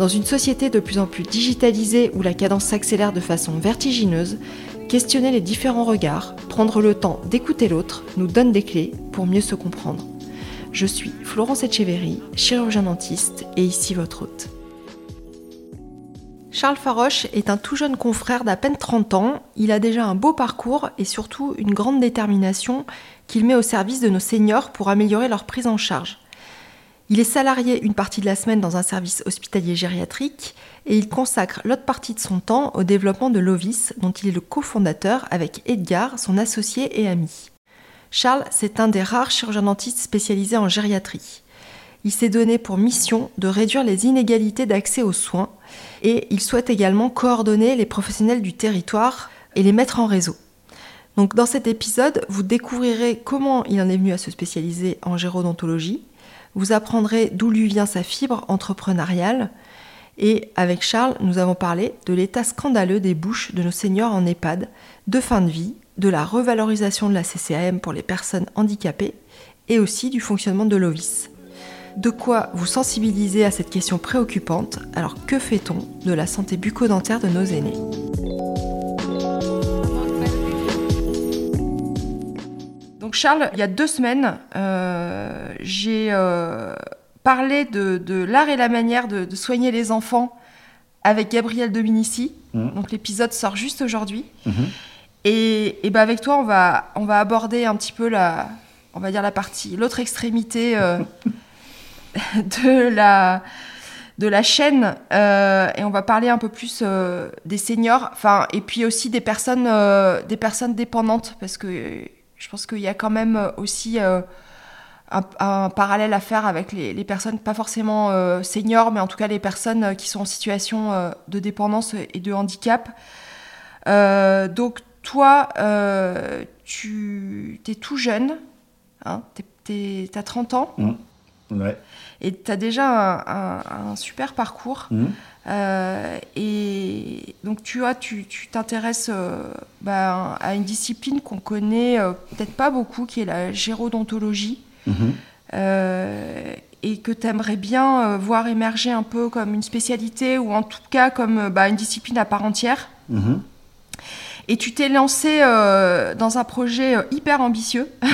Dans une société de plus en plus digitalisée où la cadence s'accélère de façon vertigineuse, questionner les différents regards, prendre le temps d'écouter l'autre nous donne des clés pour mieux se comprendre. Je suis Florence Etcheverry, chirurgien dentiste et ici votre hôte. Charles Faroche est un tout jeune confrère d'à peine 30 ans. Il a déjà un beau parcours et surtout une grande détermination qu'il met au service de nos seniors pour améliorer leur prise en charge. Il est salarié une partie de la semaine dans un service hospitalier gériatrique et il consacre l'autre partie de son temps au développement de l'OVIS dont il est le cofondateur avec Edgar, son associé et ami. Charles, c'est un des rares chirurgiens dentistes spécialisés en gériatrie. Il s'est donné pour mission de réduire les inégalités d'accès aux soins et il souhaite également coordonner les professionnels du territoire et les mettre en réseau. Donc dans cet épisode, vous découvrirez comment il en est venu à se spécialiser en gérodontologie, vous apprendrez d'où lui vient sa fibre entrepreneuriale, et avec Charles, nous avons parlé de l'état scandaleux des bouches de nos seniors en EHPAD, de fin de vie, de la revalorisation de la CCAM pour les personnes handicapées, et aussi du fonctionnement de l'OVIS. De quoi vous sensibiliser à cette question préoccupante? Alors que fait-on de la santé bucco-dentaire de nos aînés? Donc Charles, il y a deux semaines, euh, j'ai euh, parlé de, l'art et la manière de, soigner les enfants avec Gabriel Dominici. Mmh. Donc l'épisode sort juste aujourd'hui. Mmh. Et, et ben avec toi, on va, on va aborder un petit peu la, on va dire la partie, l'autre extrémité euh, de la de la chaîne euh, et on va parler un peu plus euh, des seniors, enfin et puis aussi des personnes euh, des personnes dépendantes parce que je pense qu'il y a quand même aussi un, parallèle à faire avec les, les personnes pas forcément seniors mais en tout cas les personnes qui sont en situation de dépendance et de handicap. donc toi tu es tout jeune, hein, tu as 30 ans. Mmh. Ouais. Et tu as déjà un, super parcours. Mmh. Euh, et donc, tu vois, tu t'intéresses euh, bah, à une discipline qu'on connaît euh, peut-être pas beaucoup, qui est la gérodontologie. Mmh. et que tu aimerais bien voir émerger un peu comme une spécialité ou en tout cas comme bah, une discipline à part entière. Mmh. Et tu t'es lancé euh, dans un projet euh, hyper ambitieux mmh.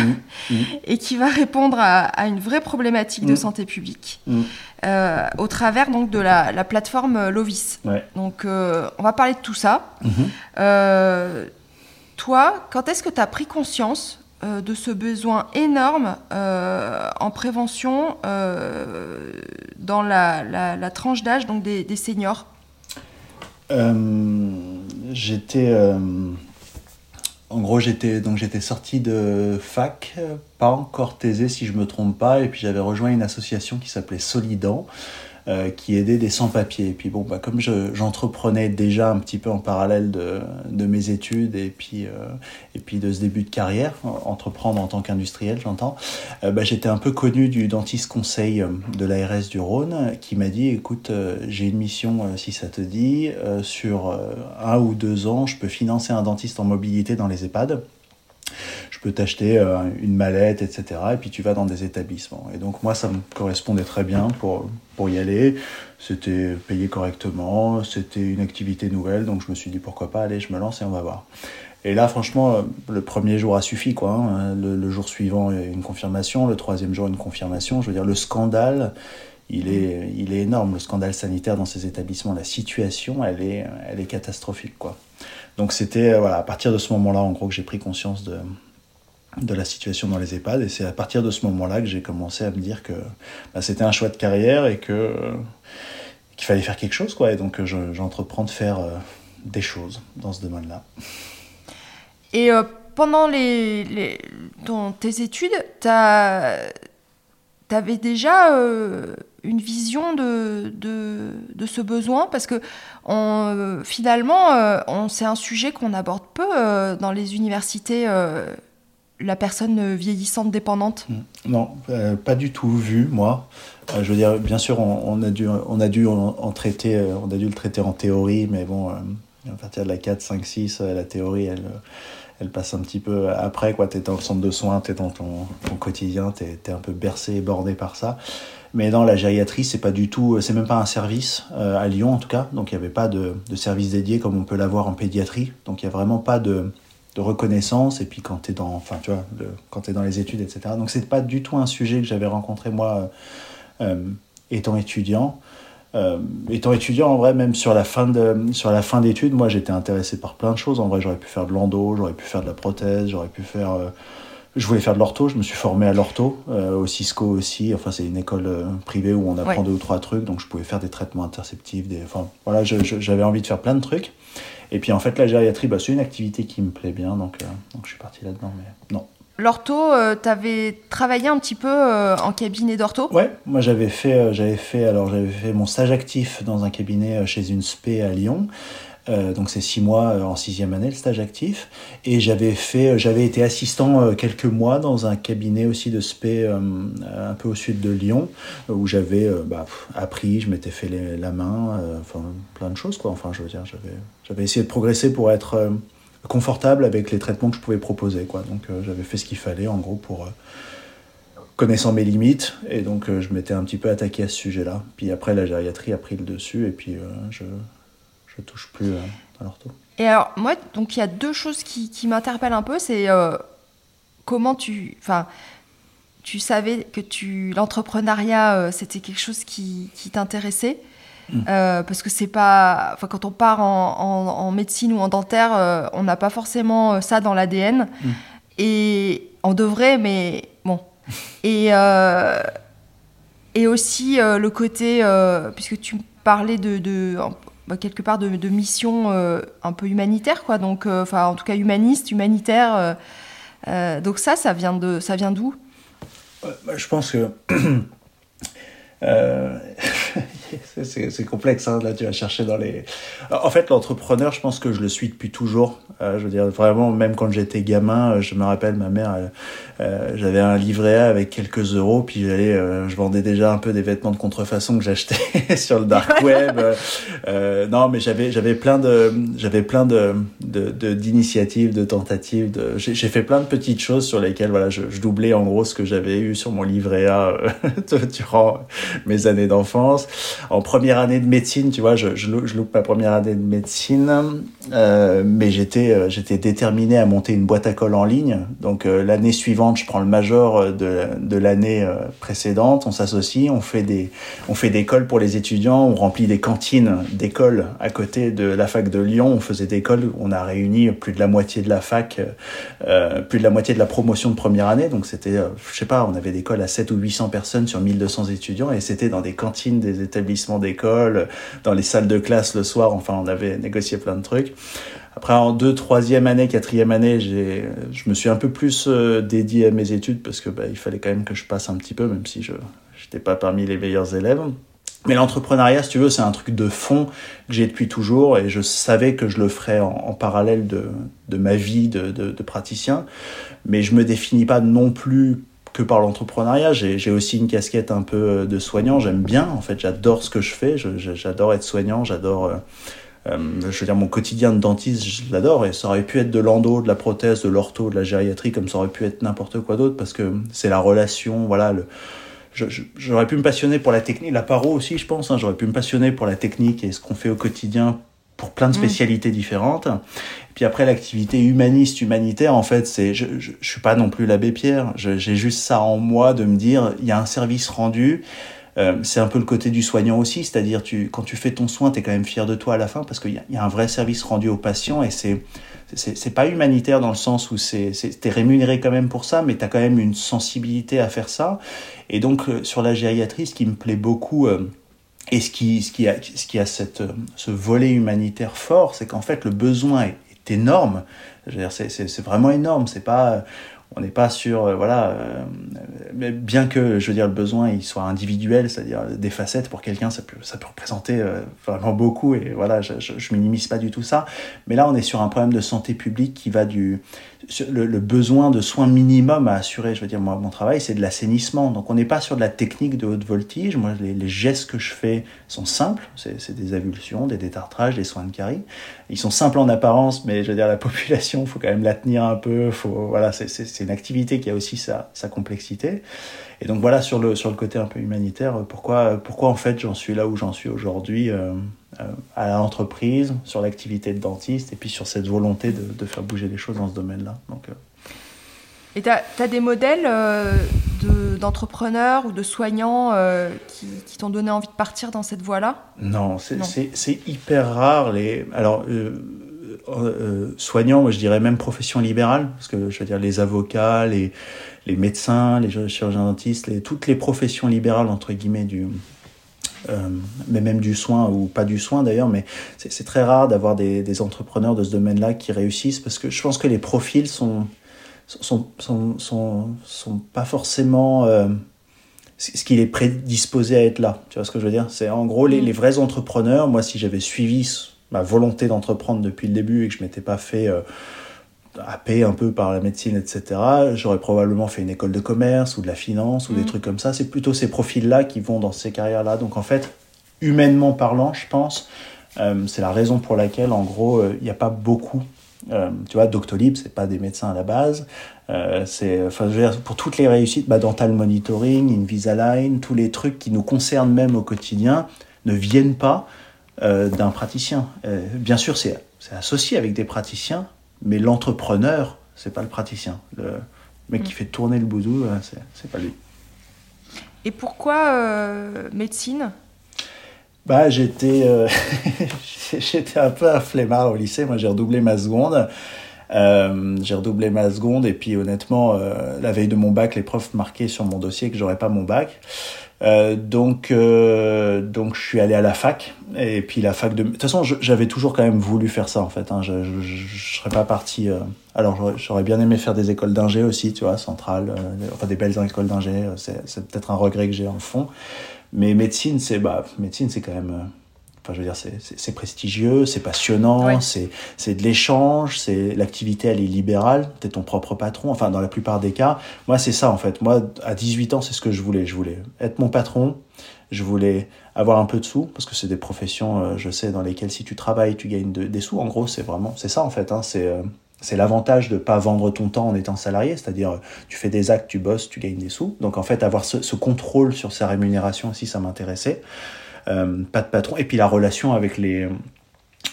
Mmh. et qui va répondre à, une vraie problématique de mmh. santé publique euh, au travers donc de la, plateforme Lovis. Donc on va parler de tout ça. toi, quand est-ce que tu as pris conscience de ce besoin énorme en prévention dans la, tranche d'âge donc des, des seniors? J'étais. Euh, en gros, j'étais donc j'étais sorti de fac, pas encore taisé si je me trompe pas, et puis j'avais rejoint une association qui s'appelait Solidan, euh, qui aidait des sans-papiers. Et puis bon, bah, comme j'entreprenais déjà un petit peu en parallèle de, mes études et puis, euh, et puis de ce début de carrière, entreprendre en tant qu'industriel, j'entends, euh, bah, j'étais un peu connu du dentiste conseil de l'ARS du Rhône qui m'a dit, écoute, j'ai une mission, si ça te dit, sur un ou deux ans, je peux financer un dentiste en mobilité dans les EHPAD je peux t'acheter euh, une mallette, etc. Et puis tu vas dans des établissements. Et donc moi, ça me correspondait très bien pour, pour y aller. C'était payé correctement, c'était une activité nouvelle, donc je me suis dit pourquoi pas, allez, je me lance et on va voir. Et là, franchement, euh, le premier jour a suffi, quoi. Hein. Le, jour suivant, une confirmation. Le troisième jour, une confirmation. Je veux dire, le scandale, il est, il est énorme. Le scandale sanitaire dans ces établissements, la situation, elle est, elle est catastrophique, quoi. Donc c'était euh, voilà, à partir de ce moment-là, en gros, que j'ai pris conscience de, de la situation dans les EHPAD. Et c'est à partir de ce moment-là que j'ai commencé à me dire que bah, c'était un choix de carrière et que euh, qu'il fallait faire quelque chose. Quoi. Et donc j'entreprends de faire euh, des choses dans ce domaine-là. Et pendant les, tes études, tu avais déjà une vision de, de, ce besoin? Parce que finalement, on, c'est un sujet qu'on aborde peu dans les universités la personne vieillissante dépendante? Mmh. Non, euh, pas du tout vu, moi. Euh, je veux dire, bien sûr, on, a dû, on a dû en, traiter, euh, on a dû le traiter en théorie, mais bon, à partir de la 4, 5, 6, la théorie, elle, elle passe un petit peu après. Tu es dans le centre de soins, tu es dans ton, quotidien, tu es, un peu bercé et bordé par ça. Mais dans la gériatrie, c'est pas du tout, c'est même pas un service, à Lyon en tout cas, donc il n'y avait pas de, de service dédié comme on peut l'avoir en pédiatrie. Donc il n'y a vraiment pas de de reconnaissance et puis quand tu es dans enfin tu vois quand es dans les études etc donc c'est pas du tout un sujet que j'avais rencontré moi euh, euh, étant étudiant euh, étant étudiant en vrai même sur la fin de sur la fin d'études moi j'étais intéressé par plein de choses en vrai j'aurais pu faire de l'endo j'aurais pu faire de la prothèse j'aurais pu faire je voulais faire de l'ortho, je me suis formé à l'ortho, au Cisco aussi. Enfin, c'est une école privée où on apprend deux ou trois trucs, donc je pouvais faire des traitements interceptifs. Des... Enfin, voilà, j'avais envie de faire plein de trucs. Et puis en fait, la gériatrie, bah, c'est une activité qui me plaît bien, donc, euh, donc je suis parti là-dedans. Mais non. L'ortho, euh, tu avais travaillé un petit peu euh, en cabinet d'ortho? Ouais, moi j'avais fait, j'avais fait, alors j'avais fait mon stage actif dans un cabinet chez une spé à Lyon. Euh, donc c'est six mois euh, en sixième année le stage actif. Et j'avais fait euh, j'avais été assistant quelques mois dans un cabinet aussi de spé un peu au sud de Lyon où j'avais bah, appris je m'étais fait la main enfin plein de choses quoi. Enfin je veux dire j'avais j'avais essayé de progresser pour être confortable avec les traitements que je pouvais proposer quoi. Donc j'avais fait ce qu'il fallait en gros pour connaissant mes limites. Et donc je m'étais un petit peu attaqué à ce sujet là puis après la gériatrie a pris le dessus. Et puis je je touche plus euh, à l'ortho. Et alors, moi, donc il y a deux choses qui, qui m'interpellent un peu. C'est euh, comment tu. Enfin, tu savais que tu l'entrepreneuriat, euh, c'était quelque chose qui, qui t'intéressait. Mm. parce que c'est pas. Enfin, quand on part en, en, médecine ou en dentaire, on n'a pas forcément ça dans l'ADN. Mm. Et on devrait, mais bon. Et, et aussi le côté. puisque tu parlais de, de bah, quelque part de, mission euh, un peu humanitaire, quoi. Donc, euh, enfin, en tout cas humaniste, humanitaire. Euh, donc ça, ça vient de, ça vient d'où? Bah, Je pense que c'est complexe, hein, là tu vas chercher dans les... En fait, l'entrepreneur, je pense que je le suis depuis toujours. Je veux dire, vraiment, même quand j'étais gamin, je me rappelle, ma mère, euh, j'avais un livret A avec quelques euros, puis j'allais, je vendais déjà un peu des vêtements de contrefaçon que j'achetais sur le dark web. non, mais j'avais, j'avais plein de, j'avais plein de, d'initiatives, de, tentatives. De... J'ai, fait plein de petites choses sur lesquelles, voilà, je, je doublais en gros ce que j'avais eu sur mon livret A durant mes années d'enfance en première année de médecine, tu vois, je, je, loupe ma première année de médecine, euh, mais j'étais euh, j'étais déterminé à monter une boîte à colle en ligne. Donc euh, l'année suivante, je prends le major de, de l'année précédente, on s'associe, on fait des on fait des cols pour les étudiants, on remplit des cantines d'écoles à côté de la fac de Lyon. On faisait des cols, on a réuni plus de la moitié de la fac, plus de la moitié de la promotion de première année. Donc c'était, je sais pas, on avait des cols à 7 ou 800 personnes sur 1200 étudiants et c'était dans des cantines des établissements d'école, dans les salles de classe le soir. Enfin, on avait négocié plein de trucs. Après, en deux, troisième année, quatrième année, je me suis un peu plus euh, dédié à mes études parce que bah, il fallait quand même que je passe un petit peu, même si je n'étais pas parmi les meilleurs élèves. Mais l'entrepreneuriat, si tu veux, c'est un truc de fond que j'ai depuis toujours et je savais que je le ferais en, parallèle de, de, ma vie de, de, praticien. Mais je me définis pas non plus que par l'entrepreneuriat. J'ai aussi une casquette un peu euh, de soignant. J'aime bien, en fait, j'adore ce que je fais. J'adore être soignant. J'adore. Euh, je veux dire, mon quotidien de dentiste, je l'adore. Et ça aurait pu être de l'endo, de la prothèse, de l'ortho, de la gériatrie, comme ça aurait pu être n'importe quoi d'autre, parce que c'est la relation, voilà. Le, J'aurais pu me passionner pour la technique, la paro aussi, je pense. Hein, J'aurais pu me passionner pour la technique et ce qu'on fait au quotidien pour plein de mm. spécialités différentes. Puis après, l'activité humaniste, humanitaire, en fait, c'est, je, je, je, suis pas non plus l'abbé Pierre. J'ai juste ça en moi de me dire, il y a un service rendu. Euh, c'est un peu le côté du soignant aussi, c'est-à-dire tu, quand tu fais ton soin, tu es quand même fier de toi à la fin parce qu'il y, a un vrai service rendu au patient et c'est c'est pas humanitaire dans le sens où c'est t'es rémunéré quand même pour ça, mais tu as quand même une sensibilité à faire ça. Et donc euh, sur la gériatrie, ce qui me plaît beaucoup euh, et ce qui, ce qui a, ce qui a cette, ce volet humanitaire fort, c'est qu'en fait le besoin est, énorme. C'est vraiment énorme. C'est pas, on n'est pas sur, voilà, mais bien que, je veux dire, le besoin soit individuel, c'est-à-dire des facettes pour quelqu'un, ça peut, représenter vraiment beaucoup, et voilà, je, je, je, minimise pas du tout ça. Mais là, on est sur un problème de santé publique qui va du, le, besoin de soins minimum à assurer, je veux dire, moi, mon travail, c'est de l'assainissement. Donc, on n'est pas sur de la technique de haute voltige. Moi, les, gestes que je fais sont simples. C'est des avulsions, des détartrages, des soins de carie. Ils sont simples en apparence, mais je veux dire, la population, il faut quand même la tenir un peu. Faut, voilà, c'est une activité qui a aussi sa, complexité. Et donc, voilà, sur le, côté un peu humanitaire, pourquoi, pourquoi en fait j'en suis là où j'en suis aujourd'hui euh, à l'entreprise, sur l'activité de dentiste, et puis sur cette volonté de, de faire bouger les choses dans ce domaine-là. Donc, euh, et tu as, des modèles euh, d'entrepreneurs ou de soignants euh, qui, qui t'ont donné envie de partir dans cette voie-là? Non, c'est hyper rare. Les... Alors, euh, soignants, moi je dirais même profession libérale, parce que je veux dire les avocats, les, les médecins, les chirurgiens dentistes, les, toutes les professions libérales, entre guillemets, du, mais même du soin ou pas du soin d'ailleurs, mais c'est très rare d'avoir des, des, entrepreneurs de ce domaine-là qui réussissent parce que je pense que les profils sont, sont, sont, sont, sont pas forcément euh, ce qu'il est prédisposé à être là. Tu vois ce que je veux dire? C'est en gros les, mm. les, vrais entrepreneurs. Moi, si j'avais suivi ma volonté d'entreprendre depuis le début et que je m'étais pas fait euh, happer un peu par la médecine, etc., j'aurais probablement fait une école de commerce ou de la finance ou des mm. trucs comme ça. C'est plutôt ces profils-là qui vont dans ces carrières-là. Donc en fait, humainement parlant, je pense, euh, c'est la raison pour laquelle, en gros, il n'y a pas beaucoup euh, tu vois, Doctolib, c'est pas des médecins à la base. Euh, c'est, enfin, pour toutes les réussites, bah, Dental Monitoring, Invisalign, tous les trucs qui nous concernent même au quotidien ne viennent pas euh, d'un praticien. Euh, bien sûr, c'est associé avec des praticiens, mais l'entrepreneur, c'est pas le praticien. Le mec qui mm. fait tourner le boudou, c'est, pas lui. Et pourquoi euh, médecine? Bah, j'étais, euh, j'étais un peu un flemmard au lycée. Moi, j'ai redoublé ma seconde. Euh, j'ai redoublé ma seconde et puis honnêtement, la veille de mon bac, les profs marquaient sur mon dossier que j'aurais pas mon bac. Euh, donc, euh, donc je suis allé à la fac et puis la fac de. De toute façon, j'avais toujours quand même voulu faire ça en fait. Hein. Je, je, serais pas parti. Euh, alors, j'aurais bien aimé faire des écoles d'ingé aussi, tu vois, centrale, enfin des belles écoles d'ingé. C'est peut-être un regret que j'ai en fond. Mais médecine, c'est bah, médecine, c'est quand même. Euh, enfin, je veux dire, c'est prestigieux, c'est passionnant, ouais. c'est de l'échange, c'est l'activité, elle est libérale. T'es ton propre patron. Enfin, dans la plupart des cas, moi, c'est ça en fait. Moi, à 18 ans, c'est ce que je voulais. Je voulais être mon patron. Je voulais avoir un peu de sous parce que c'est des professions, euh, je sais, dans lesquelles si tu travailles, tu gagnes de, des sous. En gros, c'est vraiment, c'est ça en fait. Hein, c'est euh, c'est l'avantage de ne pas vendre ton temps en étant salarié, c'est-à-dire tu fais des actes, tu bosses, tu gagnes des sous. Donc en fait, avoir ce, ce contrôle sur sa rémunération aussi, ça m'intéressait. Euh, pas de patron. Et puis la relation avec les,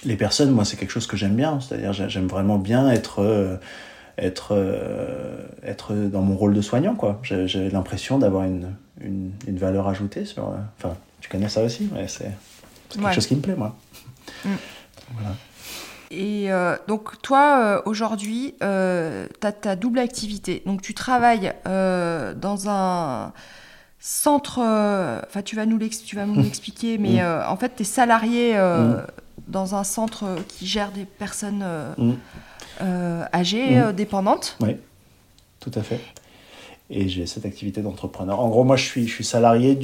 les personnes, moi, c'est quelque chose que j'aime bien. C'est-à-dire j'aime vraiment bien être... Euh, être, euh, être dans mon rôle de soignant, quoi. J'ai l'impression d'avoir une, une, une, valeur ajoutée sur... Euh, enfin, tu connais ça aussi, mais c'est quelque ouais. chose qui me plaît, moi. Mm. Voilà. Et euh, donc, toi, aujourd'hui, tu as ta double activité. Donc, tu travailles dans un centre. Enfin, tu vas nous l'expliquer, mais mm. en fait, tu es salarié mm. dans un centre qui gère des personnes mm. âgées, dépendantes. Oui, tout à fait. Et j'ai cette activité d'entrepreneur. En gros, moi, je suis, je suis salarié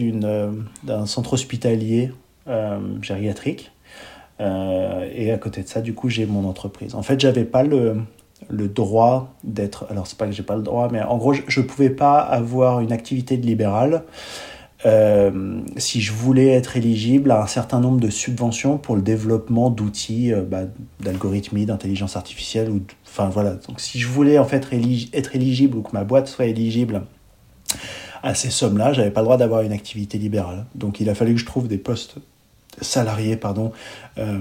d'un centre hospitalier gériatrique euh, et à côté de ça, du coup, j'ai mon entreprise. En fait, j'avais pas le, le droit d'être. Alors, c'est pas que j'ai pas le droit, mais en gros, je ne pouvais pas avoir une activité de libéral euh, si je voulais être éligible à un certain nombre de subventions pour le développement d'outils, euh, bah, d'algorithmie, d'intelligence artificielle. Ou, enfin, voilà. Donc, si je voulais en fait être éligible ou que ma boîte soit éligible à ces sommes-là, j'avais pas le droit d'avoir une activité libérale. Donc, il a fallu que je trouve des postes salarié pardon euh,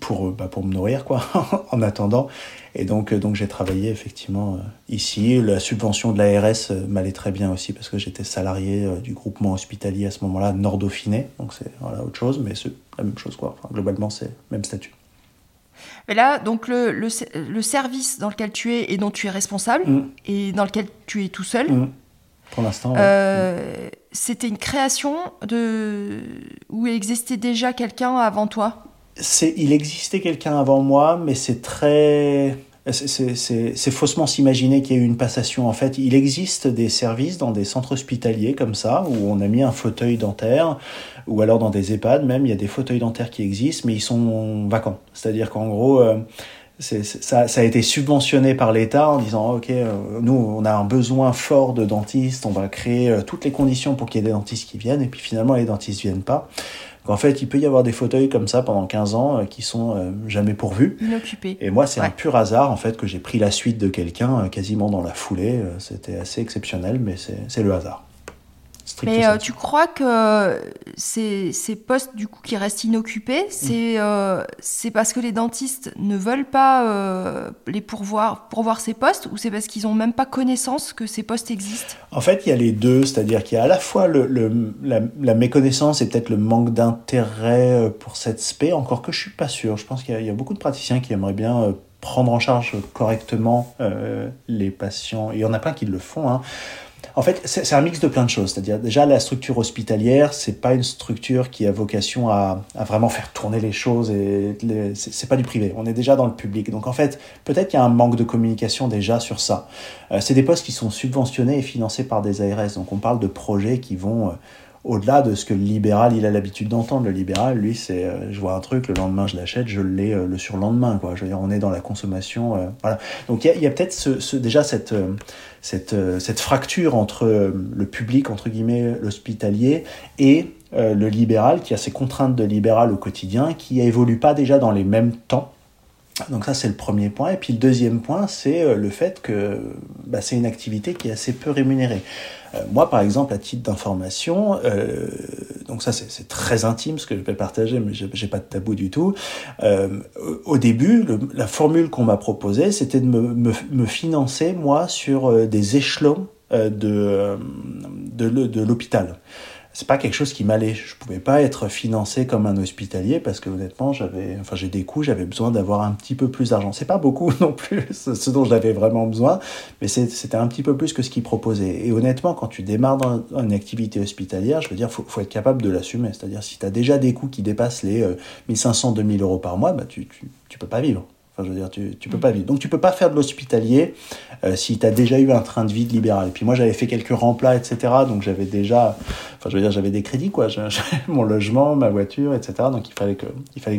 pour bah, pour me nourrir quoi en attendant et donc euh, donc j'ai travaillé effectivement euh, ici la subvention de l'ARS euh, m'allait très bien aussi parce que j'étais salarié euh, du groupement hospitalier à ce moment-là Nord Dauphiné donc c'est voilà autre chose mais c'est la même chose quoi enfin, globalement c'est même statut et là, donc le, le, le, service dans lequel tu es et dont tu es responsable mmh. et dans lequel tu es tout seul, mmh. Pour l'instant. Euh, C'était une création de où il existait déjà quelqu'un avant toi? Il existait quelqu'un avant moi, mais c'est très c'est faussement s'imaginer qu'il y a eu une passation. En fait, il existe des services dans des centres hospitaliers comme ça, où on a mis un fauteuil dentaire, ou alors dans des EHPAD même, il y a des fauteuils dentaires qui existent, mais ils sont vacants. C'est-à-dire qu'en gros, euh, ça, ça, a été subventionné par l'État en disant, OK, euh, nous, on a un besoin fort de dentistes, on va créer euh, toutes les conditions pour qu'il y ait des dentistes qui viennent, et puis finalement, les dentistes viennent pas. En fait, il peut y avoir des fauteuils comme ça pendant 15 ans euh, qui sont jamais pourvus. Inoccupés. Et moi, c'est un pur hasard en fait que j'ai pris la suite de quelqu'un quasiment dans la foulée. C'était assez exceptionnel, mais c'est le hasard. Mais euh, tu crois que ces, ces, postes du coup qui restent inoccupés, c'est euh, c'est parce que les dentistes ne veulent pas euh, les pourvoir, pourvoir ces postes ou c'est parce qu'ils n'ont même pas connaissance que ces postes existent? En fait, il y a les deux, c'est-à-dire qu'il y a à la fois le, le la, la, méconnaissance et peut-être le manque d'intérêt pour cette spé, encore que je suis pas sûr. Je pense qu'il y, y, a beaucoup de praticiens qui aimeraient bien prendre en charge correctement les patients. Et il y en a plein qui le font. Hein. En fait, c'est un mix de plein de choses. C'est-à-dire, déjà, la structure hospitalière, c'est pas une structure qui a vocation à, vraiment faire tourner les choses et c'est pas du privé. On est déjà dans le public. Donc, en fait, peut-être qu'il y a un manque de communication déjà sur ça. Euh, c'est des postes qui sont subventionnés et financés par des ARS. Donc, on parle de projets qui vont euh, au-delà de ce que le libéral il a l'habitude d'entendre. Le libéral, lui, c'est euh, je vois un truc, le lendemain je l'achète, je l'ai euh, le surlendemain. Quoi. Je veux dire, on est dans la consommation. Euh, voilà. Donc il y a, peut-être ce, déjà cette, cette, cette fracture entre le public, entre guillemets, l'hospitalier, et le libéral qui a ses contraintes de libéral au quotidien, qui évolue pas déjà dans les mêmes temps. Donc ça c'est le premier point. Et puis le deuxième point, c'est le fait que bah, c'est une activité qui est assez peu rémunérée. Euh, moi, par exemple, à titre d'information, euh, donc ça c'est très intime ce que je vais partager, mais j'ai pas de tabou du tout. Euh, au début, la formule qu'on m'a proposée, c'était de me, me, me, financer moi sur euh, des échelons euh, de, de l'hôpital c'est pas quelque chose qui m'allait. Je pouvais pas être financé comme un hospitalier parce que honnêtement, j'avais, enfin, j'ai des coûts, j'avais besoin d'avoir un petit peu plus d'argent. C'est pas beaucoup non plus, ce dont j'avais vraiment besoin, mais c'était un petit peu plus que ce qu'ils proposaient. Et honnêtement, quand tu démarres dans une activité hospitalière, je veux dire, faut, faut être capable de l'assumer. C'est-à-dire, si tu as déjà des coûts qui dépassent les 1500, euh, 2000 euros par mois, bah, tu, tu, tu peux pas vivre je veux dire, tu, tu peux pas vivre. Donc, tu peux pas faire de l'hospitalier euh, si tu as déjà eu un train de vie de libéral. Et puis, moi, j'avais fait quelques remplats, etc. Donc, j'avais déjà, enfin, je veux dire, j'avais des crédits, quoi. Mon logement, ma voiture, etc. Donc, il fallait que,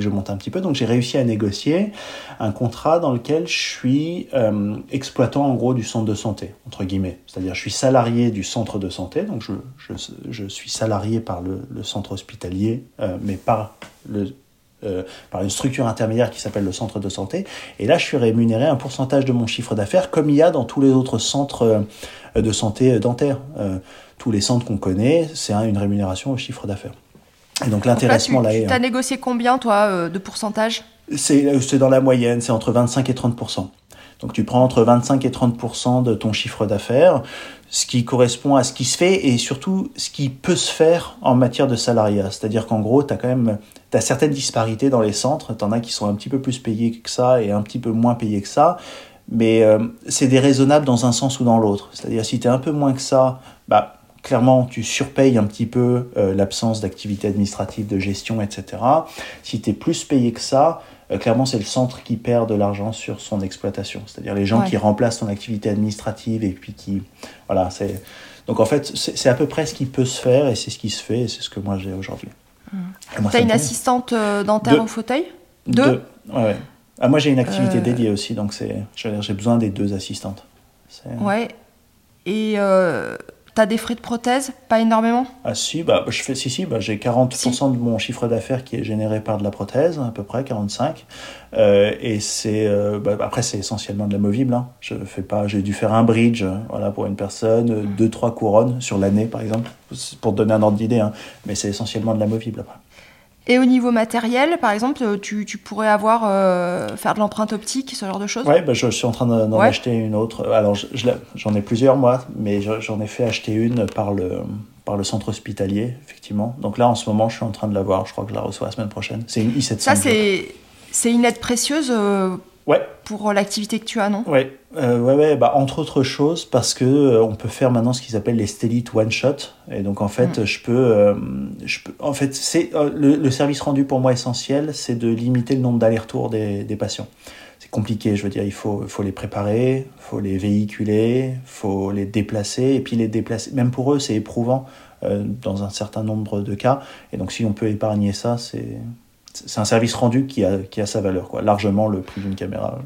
je monte un petit peu. Donc, j'ai réussi à négocier un contrat dans lequel je suis euh, exploitant, en gros, du centre de santé, entre guillemets. C'est-à-dire, je suis salarié du centre de santé. Donc, je, suis salarié par le, centre hospitalier, euh, mais par le euh, par une structure intermédiaire qui s'appelle le centre de santé. Et là, je suis rémunéré un pourcentage de mon chiffre d'affaires, comme il y a dans tous les autres centres euh, de santé dentaire. Euh, tous les centres qu'on connaît, c'est une rémunération au chiffre d'affaires. Et donc l'intéressement là, Tu as négocié combien, toi, de pourcentage? C'est dans la moyenne, c'est entre 25 et 30 donc tu prends entre 25 et 30 de ton chiffre d'affaires, ce qui correspond à ce qui se fait et surtout ce qui peut se faire en matière de salariat. C'est-à-dire qu'en gros, tu as quand même as certaines disparités dans les centres. Tu en as qui sont un petit peu plus payés que ça et un petit peu moins payés que ça. Mais euh, c'est déraisonnable dans un sens ou dans l'autre. C'est-à-dire si tu es un peu moins que ça, bah, clairement, tu surpayes un petit peu euh, l'absence d'activité administrative, de gestion, etc. Si tu es plus payé que ça, euh, clairement, c'est le centre qui perd de l'argent sur son exploitation. C'est-à-dire les gens ouais. qui remplacent son activité administrative et puis qui. Voilà, c'est. Donc en fait, c'est à peu près ce qui peut se faire et c'est ce qui se fait et c'est ce que moi j'ai aujourd'hui. Mmh. Tu as une assistante euh, dentaire Deux. au fauteuil? Deux, deux? Ouais, ouais. Ah, moi j'ai une activité euh... dédiée aussi, donc j'ai besoin des deux assistantes. Ouais. Et T'as des frais de prothèse? Pas énormément? Ah si, bah, je fais, si, si, bah, j'ai 40% si. de mon chiffre d'affaires qui est généré par de la prothèse, à peu près 45. Euh, et c'est, euh, bah, après c'est essentiellement de l'amovible. Hein. Je fais pas, j'ai dû faire un bridge, voilà, pour une personne, deux, trois couronnes sur l'année par exemple, pour te donner un ordre d'idée. Hein. Mais c'est essentiellement de l'amovible après. Et au niveau matériel, par exemple, tu, tu pourrais avoir euh, faire de l'empreinte optique, ce genre de choses? Oui, bah, je, je, suis en train d'en ouais. acheter une autre. Alors, j'en ai plusieurs, moi, mais j'en ai fait acheter une par le, par le centre hospitalier, effectivement. Donc là, en ce moment, je suis en train de l'avoir. Je crois que je la reçois la semaine prochaine. C'est une i700. Ça, c'est une aide précieuse euh, ouais. pour l'activité que tu as, non? Oui, euh, ouais, ouais, bah, entre autres choses, parce que euh, on peut faire maintenant ce qu'ils appellent les Stellite One Shot. Et donc, en fait, mmh. je, peux, euh, je peux. En fait, c'est euh, le, le, service rendu pour moi essentiel, c'est de limiter le nombre d'allers-retours des, des, patients. compliqué. Je veux dire, il faut, faut les préparer, faut les véhiculer, faut les déplacer, et puis les déplacer. Même pour eux, c'est éprouvant euh, dans un certain nombre de cas. Et donc, si on peut épargner ça, c'est c'est un service rendu qui a, qui a sa valeur, quoi. largement le prix d'une caméra.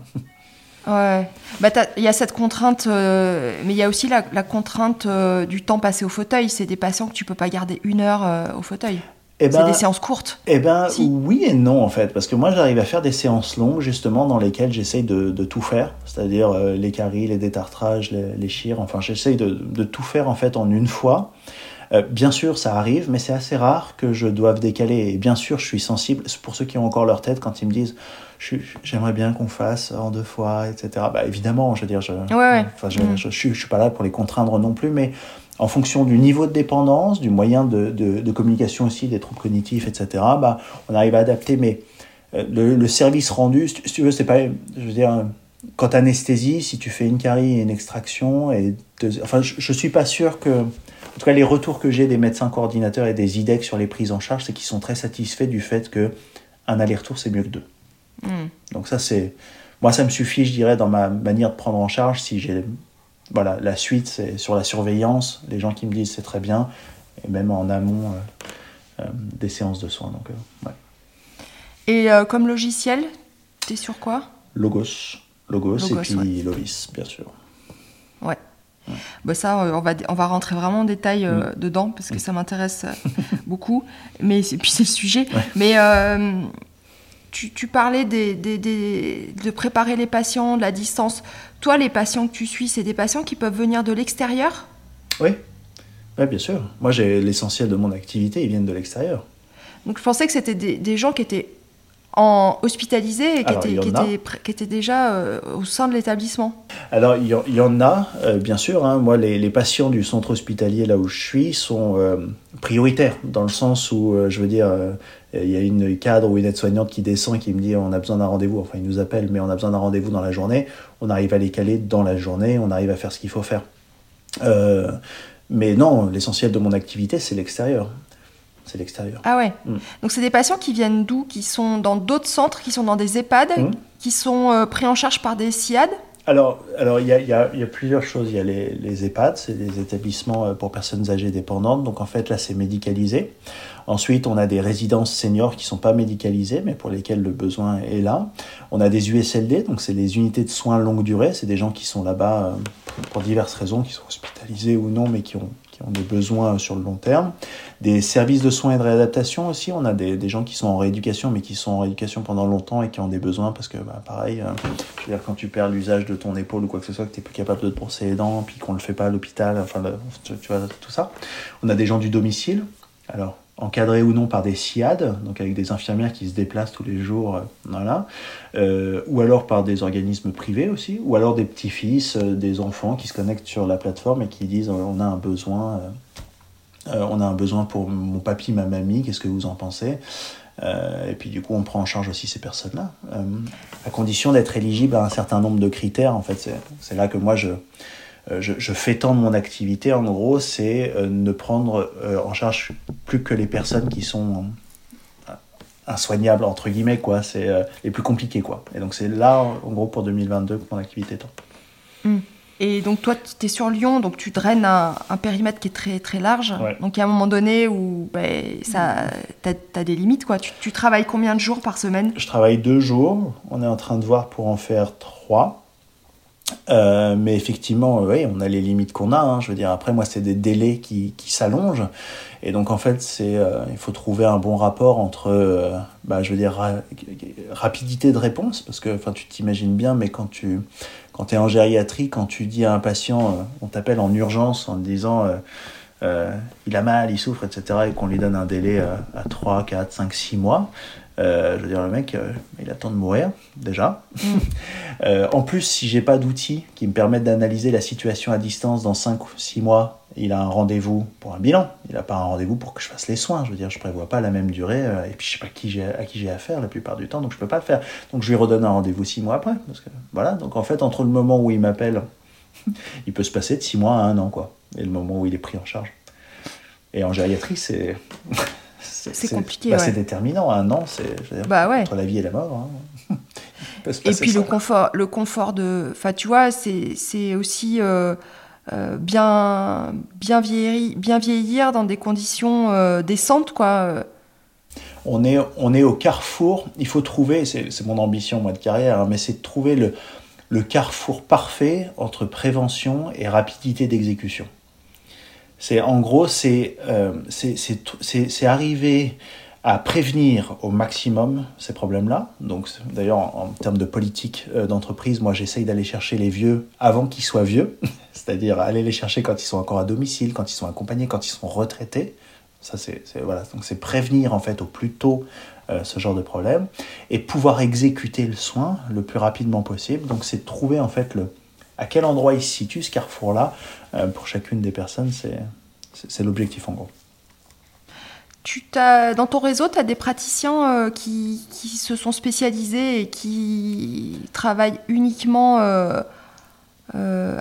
Ouais, bah, il y a cette contrainte, euh, mais il y a aussi la, la contrainte euh, du temps passé au fauteuil. C'est des patients que tu peux pas garder une heure au fauteuil. Eh c'est ben, des séances courtes Eh ben oui et non en fait, parce que moi j'arrive à faire des séances longues justement dans lesquelles j'essaye de, de, tout faire, c'est-à-dire euh, les caries, les détartrages, les, les chires, enfin j'essaye de, de, tout faire en fait en une fois. Euh, bien sûr ça arrive, mais c'est assez rare que je doive décaler. Et bien sûr je suis sensible, pour ceux qui ont encore leur tête quand ils me disent j'aimerais bien qu'on fasse en deux fois, etc. Bah évidemment, je veux dire, je, ouais, je, mm. je, je, je suis pas là pour les contraindre non plus, mais en fonction du niveau de dépendance, du moyen de, de, communication aussi, des troubles cognitifs, etc., bah, on arrive à adapter. Mais euh, le, service rendu, si tu veux, c'est pas. Je veux dire, quand tu anesthésies, si tu fais une carie et une extraction, et enfin, je, ne suis pas sûr que. En tout cas, les retours que j'ai des médecins coordinateurs et des IDEC sur les prises en charge, c'est qu'ils sont très satisfaits du fait que un aller-retour, c'est mieux que deux. Hmm. Donc, ça, c'est. Moi, ça me suffit, je dirais, dans ma manière de prendre en charge si j'ai voilà, la suite, c'est sur la surveillance. Les gens qui me disent c'est très bien, et même en amont euh, euh, des séances de soins. Donc, euh, Et comme logiciel, tu es sur quoi? Logos. Logos, et puis Lovis, bien sûr. Ouais. Bah ça, on va, on va rentrer vraiment en détail mm. dedans parce que mm. ça m'intéresse beaucoup. Mais puis c'est le sujet. Mais tu, parlais de préparer les patients, de la distance. Toi, les patients que tu suis, c'est des patients qui peuvent venir de l'extérieur? Oui, bien sûr. Moi, j'ai l'essentiel de mon activité, ils viennent de l'extérieur. Donc, je pensais que c'était des, gens qui étaient en hospitalisés et qui, étaient, qui, étaient, déjà euh, au sein de l'établissement Alors, il y, en a, euh, bien sûr. Hein. Moi, les, patients du centre hospitalier, là où je suis, sont euh, prioritaires, dans le sens où, je veux dire, il y a une cadre ou une aide-soignante qui descend et qui me dit on a besoin d'un rendez-vous, enfin il nous appelle, mais on a besoin d'un rendez-vous dans la journée, on arrive à les caler dans la journée, on arrive à faire ce qu'il faut faire. Mais non, l'essentiel de mon activité, c'est l'extérieur. C'est l'extérieur. Ah ouais. Mm. Donc c'est des patients qui viennent d'où? Qui sont dans d'autres centres, qui sont dans des EHPAD, mm. qui sont euh, pris en charge par des SIAD? Alors, alors il y a, y, a, y a, plusieurs choses. Il y a les, les EHPAD, c'est des établissements euh, pour personnes âgées dépendantes. Donc en fait, là, c'est médicalisé. Ensuite, on a des résidences seniors qui sont pas médicalisées, mais pour lesquelles le besoin est là. On a des USLD, donc c'est des unités de soins longue durée. C'est des gens qui sont là-bas euh, pour diverses raisons, qui sont hospitalisés ou non, mais qui ont, qui ont des besoins sur le long terme. Des services de soins et de réadaptation aussi. On a des, des gens qui sont en rééducation, mais qui sont en rééducation pendant longtemps et qui ont des besoins parce que, bah, pareil, euh, quand tu perds l'usage de ton épaule ou quoi que ce soit, que tu n'es plus capable de te brosser les dents, puis qu'on ne le fait pas à l'hôpital, enfin, tu, tu vois, tout ça. On a des gens du domicile. Alors, encadrés ou non par des SIAD, donc avec des infirmières qui se déplacent tous les jours, euh, voilà, euh, ou alors par des organismes privés aussi, ou alors des petits-fils, euh, des enfants qui se connectent sur la plateforme et qui disent on a un besoin, on a un besoin pour mon papy, ma mamie, qu'est-ce que vous en pensez? Et puis du coup, on prend en charge aussi ces personnes-là, à condition d'être éligible à un certain nombre de critères. En fait, c'est là que moi je, je, je, fais tant de mon activité, en gros, c'est euh, ne prendre euh, en charge plus que les personnes qui sont insoignables, entre guillemets, quoi. C'est les plus compliqués, quoi. Et donc, c'est là, en gros, pour 2022 que mon activité tend. Hmm. Et donc, toi, tu es sur Lyon, donc tu draines un, un, périmètre qui est très, très large. Donc, il y a un moment donné où ben, ça, tu as, des limites, quoi. Tu, tu travailles combien de jours par semaine? Je travaille deux jours. On est en train de voir pour en faire trois. Euh, mais effectivement, oui, on a les limites qu'on a. Hein. je veux dire, après, moi, c'est des délais qui, qui s'allongent. Et donc, en fait, euh, il faut trouver un bon rapport entre, euh, bah, je veux dire, rapidité de réponse, parce que, tu t'imagines bien, mais quand tu, quand es en gériatrie, quand tu dis à un patient, on t'appelle en urgence en disant, il a mal, il souffre, etc., et qu'on lui donne un délai à 3, 4, 5, 6 mois, euh, je veux dire, le mec, euh, il attend de mourir, déjà. Mm. euh, en plus, si j'ai pas d'outils qui me permettent d'analyser la situation à distance dans 5 ou 6 mois, il a un rendez-vous pour un bilan. Il n'a pas un rendez-vous pour que je fasse les soins. Je veux dire, je prévois pas la même durée. Euh, et puis, je sais pas qui à qui j'ai affaire la plupart du temps, donc je peux pas le faire. Donc, je lui redonne un rendez-vous 6 mois après. Parce que, voilà. Donc, en fait, entre le moment où il m'appelle, il peut se passer de 6 mois à 1 an, quoi. Et le moment où il est pris en charge. Et en gériatrie, c'est. c'est compliqué. Bah, C'est déterminant. Un an, c'est bah, ouais. entre la vie et la mort. Hein. Et puis le confort, le confort de. Enfin, tu vois, c'est aussi euh, euh, bien, bien, vieillir, bien vieillir dans des conditions euh, décentes, quoi. On est, on est au carrefour. Il faut trouver, c'est mon ambition, moi, de carrière, hein, mais c'est de trouver le, le carrefour parfait entre prévention et rapidité d'exécution. C'est en gros, c'est c'est arriver à prévenir au maximum ces problèmes-là. Donc, d'ailleurs, en, termes de politique euh, d'entreprise, moi, j'essaye d'aller chercher les vieux avant qu'ils soient vieux, c'est-à-dire aller les chercher quand ils sont encore à domicile, quand ils sont accompagnés, quand ils sont retraités. Ça, c'est voilà. Donc, c'est prévenir en fait au plus tôt euh, ce genre de problème et pouvoir exécuter le soin le plus rapidement possible. Donc, c'est trouver en fait le à quel endroit il se situe ce carrefour-là euh, pour chacune des personnes. C'est l'objectif en gros dans ton réseau, tu as des praticiens euh, qui, se sont spécialisés et qui travaillent uniquement euh, euh,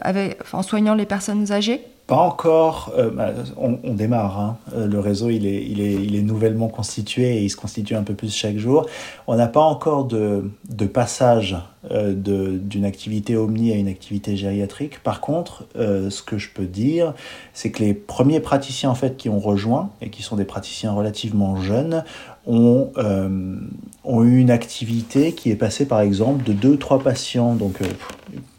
en soignant les personnes âgées? Pas encore, euh, bah, on, démarre. Hein. Euh, le réseau, il est, nouvellement constitué et il se constitue un peu plus chaque jour. On n'a pas encore de, de passage euh, d'une activité omni à une activité gériatrique. Par contre, ce que je peux dire, c'est que les premiers praticiens en fait qui ont rejoint et qui sont des praticiens relativement jeunes ont, ont eu une activité qui est passée par exemple de deux ou trois patients, donc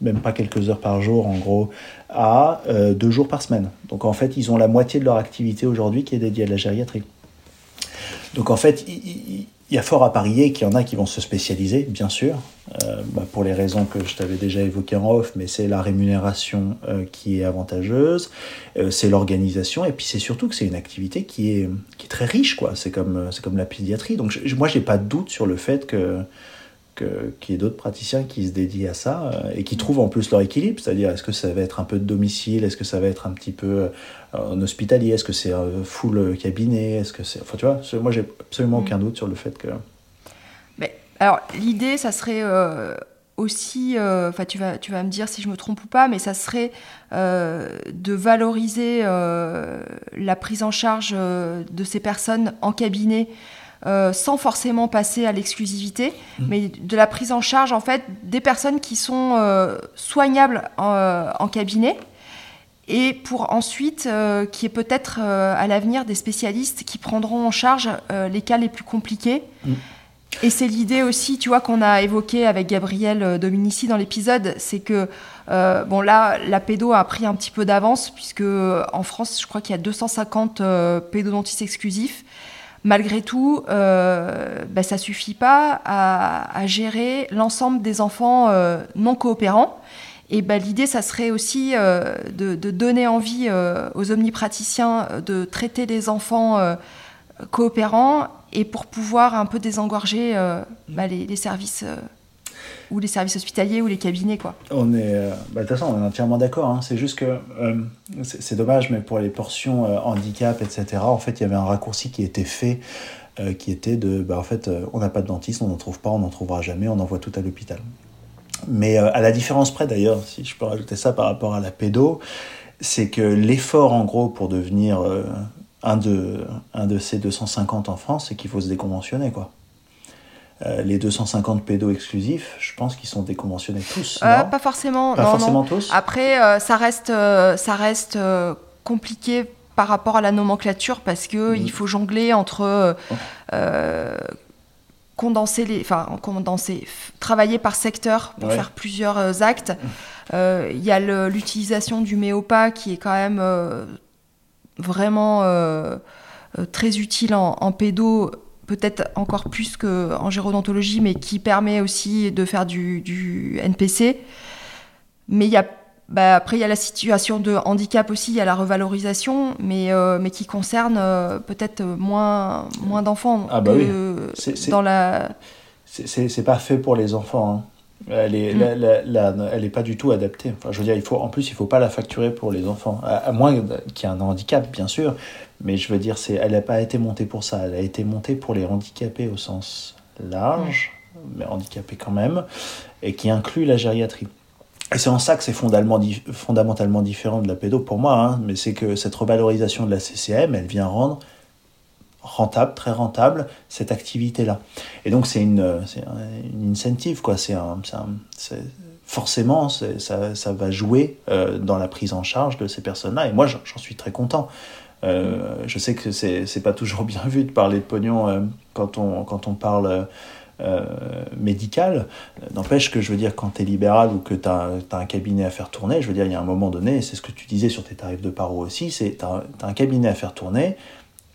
même pas quelques heures par jour en gros, à euh, deux jours par semaine. Donc en fait, ils ont la moitié de leur activité aujourd'hui qui est dédiée à la gériatrie. Donc en fait, il, y a fort à parier qu'il y en a qui vont se spécialiser, bien sûr, euh, bah, pour les raisons que je t'avais déjà évoquées en off, mais c'est la rémunération euh, qui est avantageuse, c'est l'organisation, et puis c'est surtout que c'est une activité qui est, très riche, quoi. C'est comme, c'est comme la pédiatrie. Donc je, moi, j'ai pas de doute sur le fait que qu'il y ait d'autres praticiens qui se dédient à ça euh, et qui trouvent en plus leur équilibre, c'est-à-dire est-ce que ça va être un peu de domicile, est-ce que ça va être un petit peu euh, en hospitalier, est-ce que c'est full cabinet, est-ce que c'est... Enfin tu vois, moi j'ai absolument aucun mm. doute sur le fait que... Mais, alors l'idée, ça serait euh, aussi, enfin tu, vas, tu vas me dire si je me trompe ou pas, mais ça serait de valoriser la prise en charge de ces personnes en cabinet. Euh, sans forcément passer à l'exclusivité, mmh. mais de la prise en charge en fait des personnes qui sont euh, soignables euh, en, cabinet et pour ensuite qui est peut-être à l'avenir des spécialistes qui prendront en charge les cas les plus compliqués. Mmh. Et c'est l'idée aussi, tu vois, qu'on a évoqué avec Gabriel Dominici dans l'épisode, c'est que bon là, la pédo a pris un petit peu d'avance puisque en France, je crois qu'il y a 250 pédodontistes exclusifs malgré tout, euh, ben, ça suffit pas à, gérer l'ensemble des enfants euh, non coopérants. Et ben, l'idée, ça serait aussi euh, de, donner envie aux omnipraticiens de traiter les enfants coopérants et pour pouvoir un peu désengorger ben, les, services ou les services hospitaliers ou les cabinets. Quoi. On est, euh, bah, de toute façon, on est entièrement d'accord. Hein. C'est juste que euh, c'est dommage, mais pour les portions euh, handicap, etc., en fait, il y avait un raccourci qui était fait, qui était de, bah, en fait, on n'a pas de dentiste, on n'en trouve pas, on n'en trouvera jamais, on envoie tout à l'hôpital. Mais à la différence près, d'ailleurs, si je peux rajouter ça par rapport à la pédo, c'est que l'effort, en gros, pour devenir un, de, un de ces 250 en France, c'est qu'il faut se déconventionner, quoi. Euh, les 250 pédos exclusifs, je pense qu'ils sont déconventionnés tous. Euh, pas forcément. Pas forcément tous? Après, euh, ça reste, ça reste compliqué par rapport à la nomenclature parce que mm. il faut jongler entre condenser les, enfin condenser, travailler par secteur pour faire plusieurs actes. Il y a l'utilisation du méopa qui est quand même vraiment très utile en, en pédo peut-être encore plus qu'en gérodontologie, mais qui permet aussi de faire du, NPC. Mais il y a, bah, après, il y a la situation de handicap aussi, il y a la revalorisation, mais, euh, mais qui concerne euh, peut-être moins, moins d'enfants. Ah bah oui. dans la... C'est pas fait pour les enfants. Hein. Elle est, mm. elle est pas du tout adaptée. Enfin, je veux dire, il faut, en plus, il faut pas la facturer pour les enfants. À, moins qu'il y ait un handicap, bien sûr. Mais je veux dire, c'est, elle n'a pas été montée pour ça. Elle a été montée pour les handicapés au sens large, mais handicapés quand même, et qui inclut la gériatrie. Et c'est en ça que c'est fondamentalement, différent de la pédo pour moi, hein, mais c'est que cette revalorisation de la CCM, elle vient rendre rentable, très rentable, cette activité-là. Et donc c'est une, une incentive, quoi. C'est un, forcément, ça, ça, va jouer euh, dans la prise en charge de ces personnes-là. Et moi, j'en suis très content. Euh, je sais que c'est pas toujours bien vu de parler de pognon euh, quand, on, quand on parle médical. N'empêche que je veux dire, quand tu es libéral ou que tu as, un cabinet à faire tourner, je veux dire, il y a un moment donné, c'est ce que tu disais sur tes tarifs de paro aussi, c'est tu as, un cabinet à faire tourner,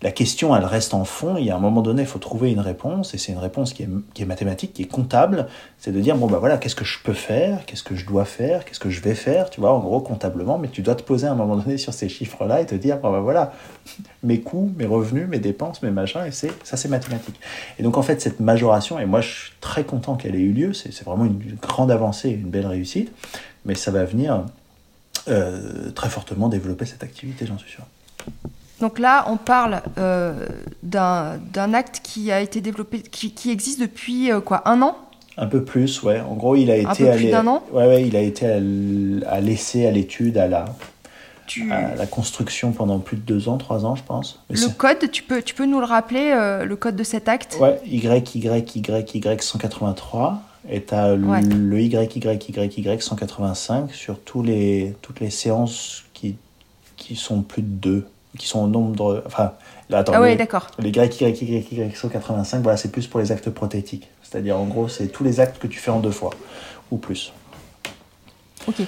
la question, elle reste en fond. Il y a un moment donné, il faut trouver une réponse, et c'est une réponse qui est, mathématique, qui est comptable. C'est de dire, bon, ben voilà, qu'est-ce que je peux faire, qu'est-ce que je dois faire, qu'est-ce que je vais faire, tu vois, en gros, comptablement, mais tu dois te poser à un moment donné sur ces chiffres-là et te dire, bon, ben voilà, mes coûts, mes revenus, mes dépenses, mes machins, et c'est ça, c'est mathématique. Et donc, en fait, cette majoration, et moi, je suis très content qu'elle ait eu lieu, c'est vraiment une grande avancée, une belle réussite, mais ça va venir euh, très fortement développer cette activité, j'en suis sûr. Donc là, on parle euh, d'un acte qui a été développé, qui, qui existe depuis euh, quoi, un an? Un peu plus, ouais. En gros, il a été plus d'un an? Ouais, ouais, il a été à, à l'essai, à l'étude, à la, à la construction pendant plus de deux ans, trois ans, je pense. le code, tu peux, tu peux nous le rappeler, euh, le code de cet acte? Ouais, YYYY 183 et tu as ouais. le YYYY 185 sur tous les, toutes les séances qui, qui sont plus de deux qui sont au nombre. Enfin, là, attends, ah oui, d'accord. Les grecs Y, Y, Y, 185, voilà, c'est plus pour les actes prothétiques. C'est-à-dire, en gros, c'est tous les actes que tu fais en deux fois, ou plus. Ok.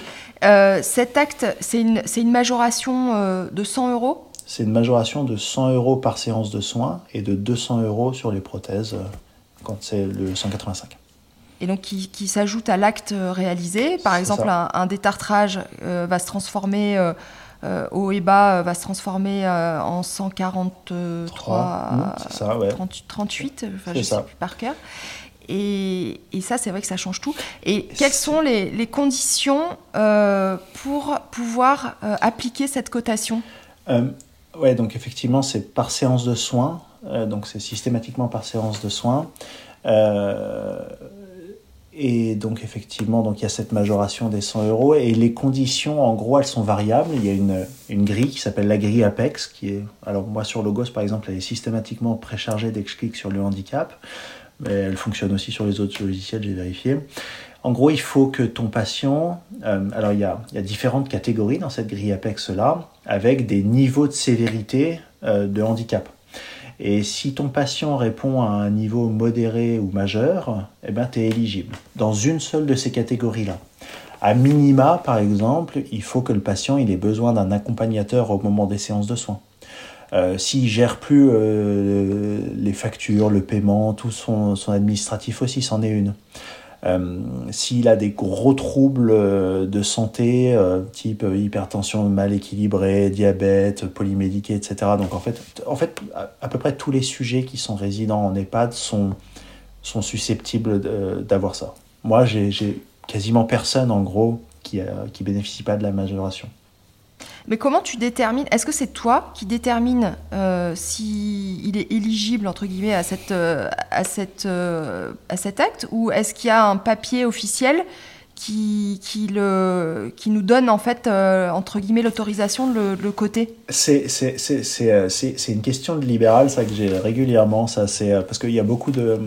Euh, cet acte, c'est une, une, majoration euh, de 100 euros C'est une majoration de 100 euros par séance de soins et de 200 euros sur les prothèses euh, quand c'est le 185 et donc qui, qui s'ajoute à l'acte réalisé. Par exemple, un, un, détartrage va se transformer euh, haut et bas euh, va se transformer euh, en 143, ça, ouais. 38, enfin, je ne sais plus par cœur. Et, et, ça, c'est vrai que ça change tout. Et quelles sont les, les conditions pour pouvoir appliquer cette cotation? Ouais, donc effectivement, c'est par séance de soins. donc c'est systématiquement par séance de soins. Et donc effectivement, donc il y a cette majoration des 100 euros et les conditions, en gros, elles sont variables. Il y a une, une grille qui s'appelle la grille Apex, qui est, alors moi sur Logos par exemple, elle est systématiquement préchargée dès que je clique sur le handicap, mais elle fonctionne aussi sur les autres logiciels, j'ai vérifié. En gros, il faut que ton patient, euh, alors il y, a, il y, a, différentes catégories dans cette grille Apex là, avec des niveaux de sévérité euh, de handicap. Et si ton patient répond à un niveau modéré ou majeur, eh ben, tu es éligible dans une seule de ces catégories-là. À minima, par exemple, il faut que le patient il ait besoin d'un accompagnateur au moment des séances de soins. Euh, S'il gère plus euh, les factures, le paiement, tout son, son administratif aussi, c'en est une. Euh, s'il a des gros troubles euh, de santé, euh, type hypertension mal équilibrée, diabète, polymédiqué, etc. Donc en fait, en fait, à, peu près tous les sujets qui sont résidents en EHPAD sont, sont susceptibles d'avoir ça. Moi, j'ai quasiment personne en gros qui, qui bénéficie pas de la majoration. Mais comment tu détermines Est-ce que c'est toi qui détermine euh, s'il est éligible entre guillemets à euh, euh, à cet acte ou est-ce qu'il y a un papier officiel qui, qui, le, qui nous donne en fait euh, entre guillemets l'autorisation de le, côté C'est euh, une question de libéral, ça que j'ai régulièrement, ça c'est euh, parce qu'il y a beaucoup de,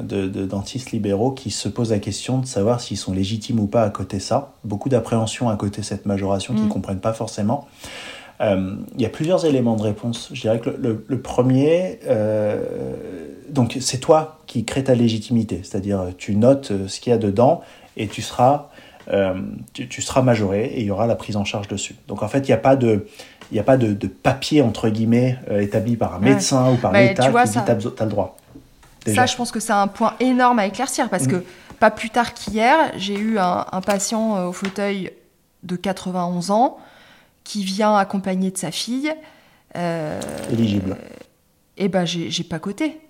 de, de, dentistes libéraux qui se posent la question de savoir s'ils sont légitimes ou pas à côté ça. Beaucoup d'appréhension à côté cette majoration qu'ils ne mm. comprennent pas forcément. Euh, il y a plusieurs éléments de réponse. Je dirais que le, le, premier, euh, donc c'est toi qui crée ta légitimité, c'est-à-dire tu notes ce qu'il y a dedans et tu seras, euh, tu, seras majoré et il y aura la prise en charge dessus. Donc en fait, il n'y a pas de... Il a pas de, papier, entre guillemets, euh, établi par un médecin ou par l'État qui dit tu as, le droit. Ça, je pense que c'est un point énorme à éclaircir parce que mm. pas plus tard qu'hier, j'ai eu un, patient euh, au fauteuil de 91 ans qui vient accompagner de sa fille. Éligible. et ben, j'ai pas coté.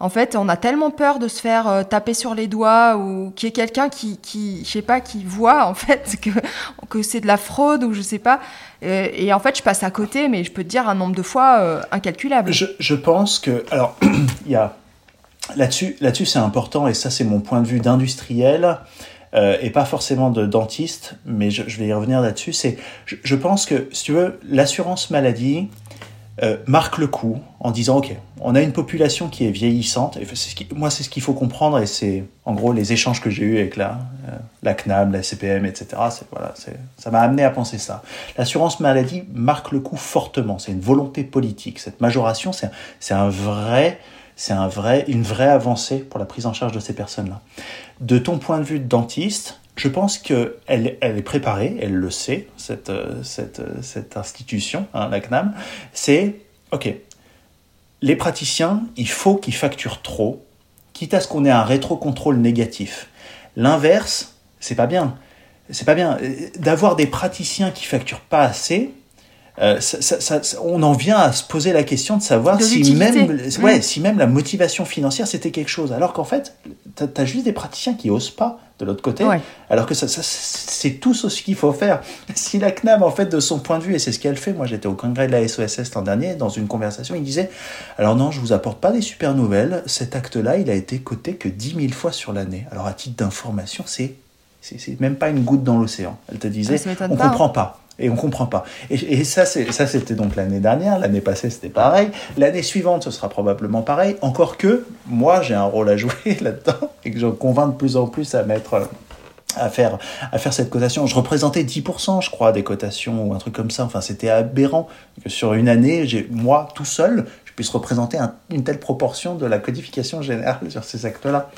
En fait, on a tellement peur de se faire euh, taper sur les doigts ou qu'il y ait quelqu'un qui, je sais pas, qui voit en fait que, que c'est de la fraude ou je sais pas. Euh, et, en fait, je passe à côté, mais je peux te dire un nombre de fois euh, incalculable. Je, pense que, alors, il y a là-dessus, là-dessus, c'est important et ça, c'est mon point de vue d'industriel. et pas forcément de dentiste, mais je, vais y revenir là-dessus. C'est, je, je, pense que, si tu veux, l'assurance maladie, euh, marque le coup en disant ok, on a une population qui est vieillissante. Et moi, c'est ce qu'il faut comprendre et c'est en gros les échanges que j'ai eus avec la, euh, la CNAM, la CPM, etc. Voilà, ça m'a amené à penser ça. L'assurance maladie marque le coup fortement. C'est une volonté politique. Cette majoration, c'est c'est un vrai c'est un vrai, une vraie avancée pour la prise en charge de ces personnes-là. De ton point de vue de dentiste, je pense qu'elle elle est préparée, elle le sait, cette, cette, cette institution, hein, la CNAM. C'est, OK, les praticiens, il faut qu'ils facturent trop, quitte à ce qu'on ait un rétrocontrôle négatif. L'inverse, c'est pas bien. C'est pas bien. D'avoir des praticiens qui facturent pas assez, euh, ça, ça, on en vient à se poser la question de savoir si même, ouais, si même la motivation financière c'était quelque chose. Alors qu'en fait, tu as, juste des praticiens qui osent pas de l'autre côté. Alors que ça, c'est tout ce qu'il faut faire. Si la CNAM, en fait, de son point de vue, et c'est ce qu'elle fait, moi j'étais au congrès de la SOSS l'an dernier, dans une conversation, il disait Alors non, je vous apporte pas des super nouvelles, cet acte-là, il a été coté que 10 000 fois sur l'année. Alors à titre d'information, c'est c'est même pas une goutte dans l'océan. Elle te disait, ah, on comprend pas. Et on comprend pas. Et, et ça, ça, c'était donc l'année dernière. L'année passée, c'était pareil. L'année suivante, ce sera probablement pareil. Encore que, moi, j'ai un rôle à jouer là-dedans et que je convainc de plus en plus à mettre à faire, à faire cette cotation. Je représentais 10%, je crois, des cotations ou un truc comme ça. Enfin, c'était aberrant que sur une année, j'ai, moi, tout seul, je puisse représenter une telle proportion de la codification générale sur ces actes-là.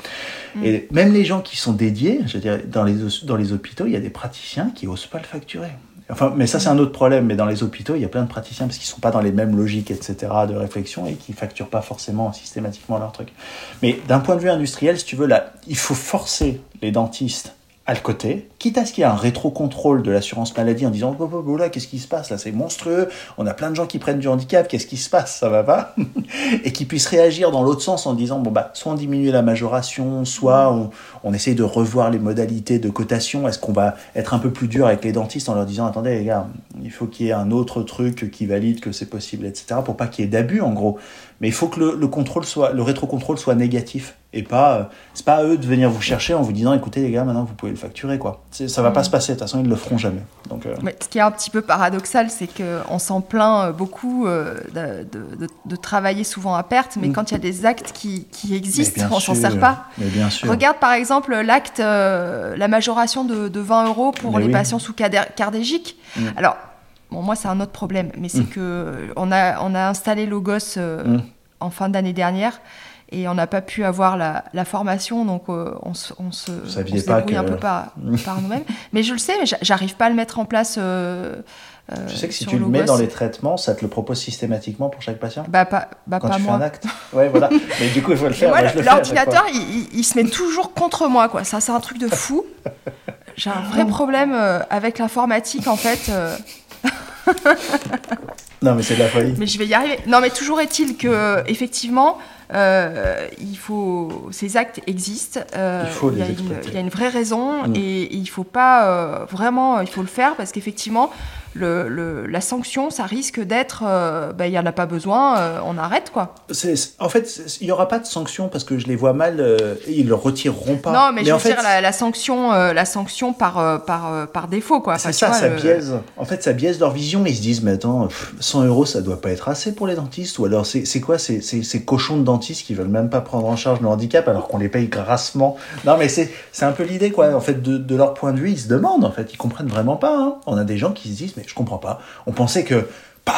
Mm. Et même les gens qui sont dédiés, je veux dire, dans les, dans les hôpitaux, il y a des praticiens qui osent pas le facturer. Enfin, mais ça, c'est un autre problème. Mais dans les hôpitaux, il y a plein de praticiens parce qu'ils ne sont pas dans les mêmes logiques, etc., de réflexion et qui facturent pas forcément systématiquement leur truc. Mais d'un point de vue industriel, si tu veux, là, il faut forcer les dentistes à le côté, quitte à ce qu'il y ait un rétro-contrôle de l'assurance maladie en disant oh, oh, oh qu'est-ce qui se passe là, c'est monstrueux, on a plein de gens qui prennent du handicap, qu'est-ce qui se passe, ça va pas Et qui puissent réagir dans l'autre sens en disant bon bah soit on diminue la majoration, soit on, essaye de revoir les modalités de cotation, est-ce qu'on va être un peu plus dur avec les dentistes en leur disant attendez les gars, il faut qu'il y ait un autre truc qui valide que c'est possible, etc. pour pas qu'il y ait d'abus en gros. Mais il faut que le contrôle soit, le rétrocontrôle soit négatif et pas, euh, c'est pas à eux de venir vous chercher en vous disant écoutez les gars, maintenant vous pouvez le facturer quoi. Ça va pas mm. se passer, de toute façon ils le feront jamais. Donc, euh, ce qui est un petit peu paradoxal, c'est qu'on s'en plaint euh, beaucoup de, de, de, travailler souvent à perte, mais mm. quand il y a des actes qui, qui existent, on s'en sert pas. Mais bien sûr. Regarde par exemple l'acte, la majoration de, 20 euros pour les patients sous cardégique. Mm. Alors, Bon, moi, c'est un autre problème, mais c'est que on a, on a installé Logos en fin d'année dernière et on n'a pas pu avoir la, formation, donc euh, on, se, on se, débrouille un peu par, par nous-mêmes. Mais je le sais, mais j'arrive pas à le mettre en place. Euh, euh, tu sais que si tu le mets dans les traitements, ça te le propose systématiquement pour chaque patient? Bah pas, bah, Quand pas tu moi. Fais un acte. Ouais, voilà. Mais du coup, il faut le faire. L'ordinateur, il, il, se met toujours contre moi, quoi. Ça, c'est un truc de fou. J'ai un vrai problème avec l'informatique, en fait. non, mais c'est de la folie. Mais je vais y arriver. Non, mais toujours est-il que, effectivement, euh, il faut, ces actes existent. Euh, il, faut les y a une, il y a une vraie raison mm. et, il faut pas euh, vraiment, il faut le faire parce qu'effectivement, le, la sanction, ça risque d'être, euh, ben, il n'y en a pas besoin, euh, on arrête quoi. en fait, il n'y aura pas de sanction parce que je les vois mal, euh, ils ne le retireront pas. Non, mais, je veux dire la, sanction, la sanction par, par, par défaut quoi. C'est ça, ça biaise. En fait, ça biaise leur vision. Ils se disent, mais attends, 100 euros, ça doit pas être assez pour les dentistes. Ou alors, c'est quoi ces, ces, cochons de dentistes qui veulent même pas prendre en charge le handicap alors qu'on les paye grassement Non, mais c'est un peu l'idée quoi. En fait, de, de, leur point de vue, ils se demandent. En fait, ils comprennent vraiment pas. Hein. On a des gens qui se disent, mais je comprends pas. On pensait que bah,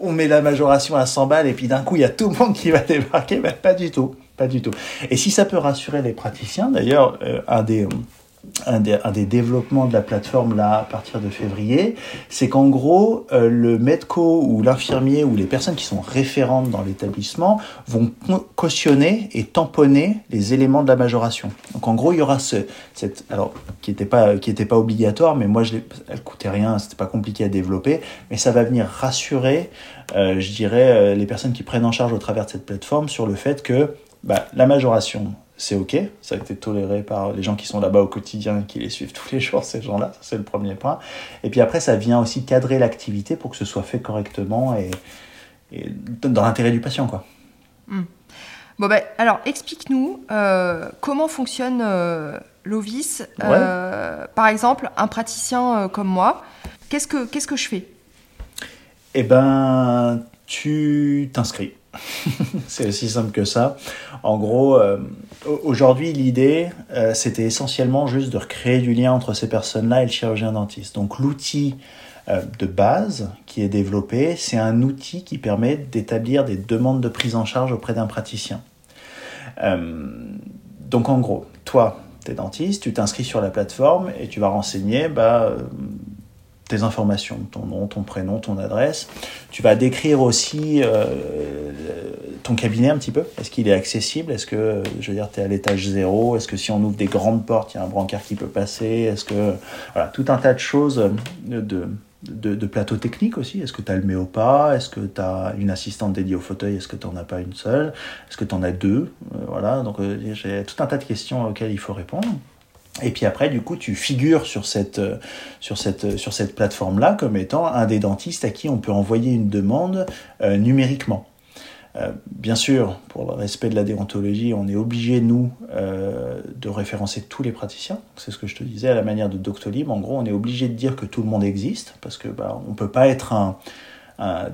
on met la majoration à 100 balles et puis d'un coup il y a tout le monde qui va débarquer. Ben, pas du tout, pas du tout. Et si ça peut rassurer les praticiens, d'ailleurs, euh, un des un des, développements de la plateforme là à partir de février, c'est qu'en gros euh, le medco ou l'infirmier ou les personnes qui sont référentes dans l'établissement vont cautionner et tamponner les éléments de la majoration. Donc en gros il y aura ce, cette alors qui n'était pas qui était pas obligatoire, mais moi je elle coûtait rien, c'était pas compliqué à développer, mais ça va venir rassurer, euh, je dirais euh, les personnes qui prennent en charge au travers de cette plateforme sur le fait que bah, la majoration c'est ok, ça a été toléré par les gens qui sont là-bas au quotidien, qui les suivent tous les jours, ces gens-là, c'est le premier point. Et puis après, ça vient aussi cadrer l'activité pour que ce soit fait correctement et, dans l'intérêt du patient, quoi. Hmm. Bon ben, alors explique-nous euh, comment fonctionne euh, l'OVIS. Euh, par exemple, un praticien comme moi, qu'est-ce que qu'est-ce que je fais? Eh ben, tu t'inscris. c'est aussi simple que ça. En gros, euh, aujourd'hui, l'idée, euh, c'était essentiellement juste de recréer du lien entre ces personnes-là et le chirurgien dentiste. Donc l'outil euh, de base qui est développé, c'est un outil qui permet d'établir des demandes de prise en charge auprès d'un praticien. donc en gros, toi, tu es dentiste, tu t'inscris sur la plateforme et tu vas renseigner bah, tes informations, ton nom, ton prénom, ton adresse. Tu vas décrire aussi euh, ton cabinet un petit peu. Est-ce qu'il est accessible? Est-ce que, je veux dire, tu es à l'étage zéro? Est-ce que si on ouvre des grandes portes, il y a un brancard qui peut passer? Est-ce que. Voilà, tout un tas de choses de, de, plateau technique aussi. Est-ce que tu as le méopa? Est-ce que tu as une assistante dédiée au fauteuil? Est-ce que tu n'en as pas une seule? Est-ce que tu en as deux? Euh, Voilà, donc euh, j'ai tout un tas de questions auxquelles il faut répondre. Et puis après, du coup, tu figures sur cette, euh, sur cette, euh, sur cette plateforme-là comme étant un des dentistes à qui on peut envoyer une demande euh, numériquement. bien sûr, pour le respect de la déontologie, on est obligé, nous, de référencer tous les praticiens. C'est ce que je te disais à la manière de Doctolib. En gros, on est obligé de dire que tout le monde existe, parce que bah, on peut pas être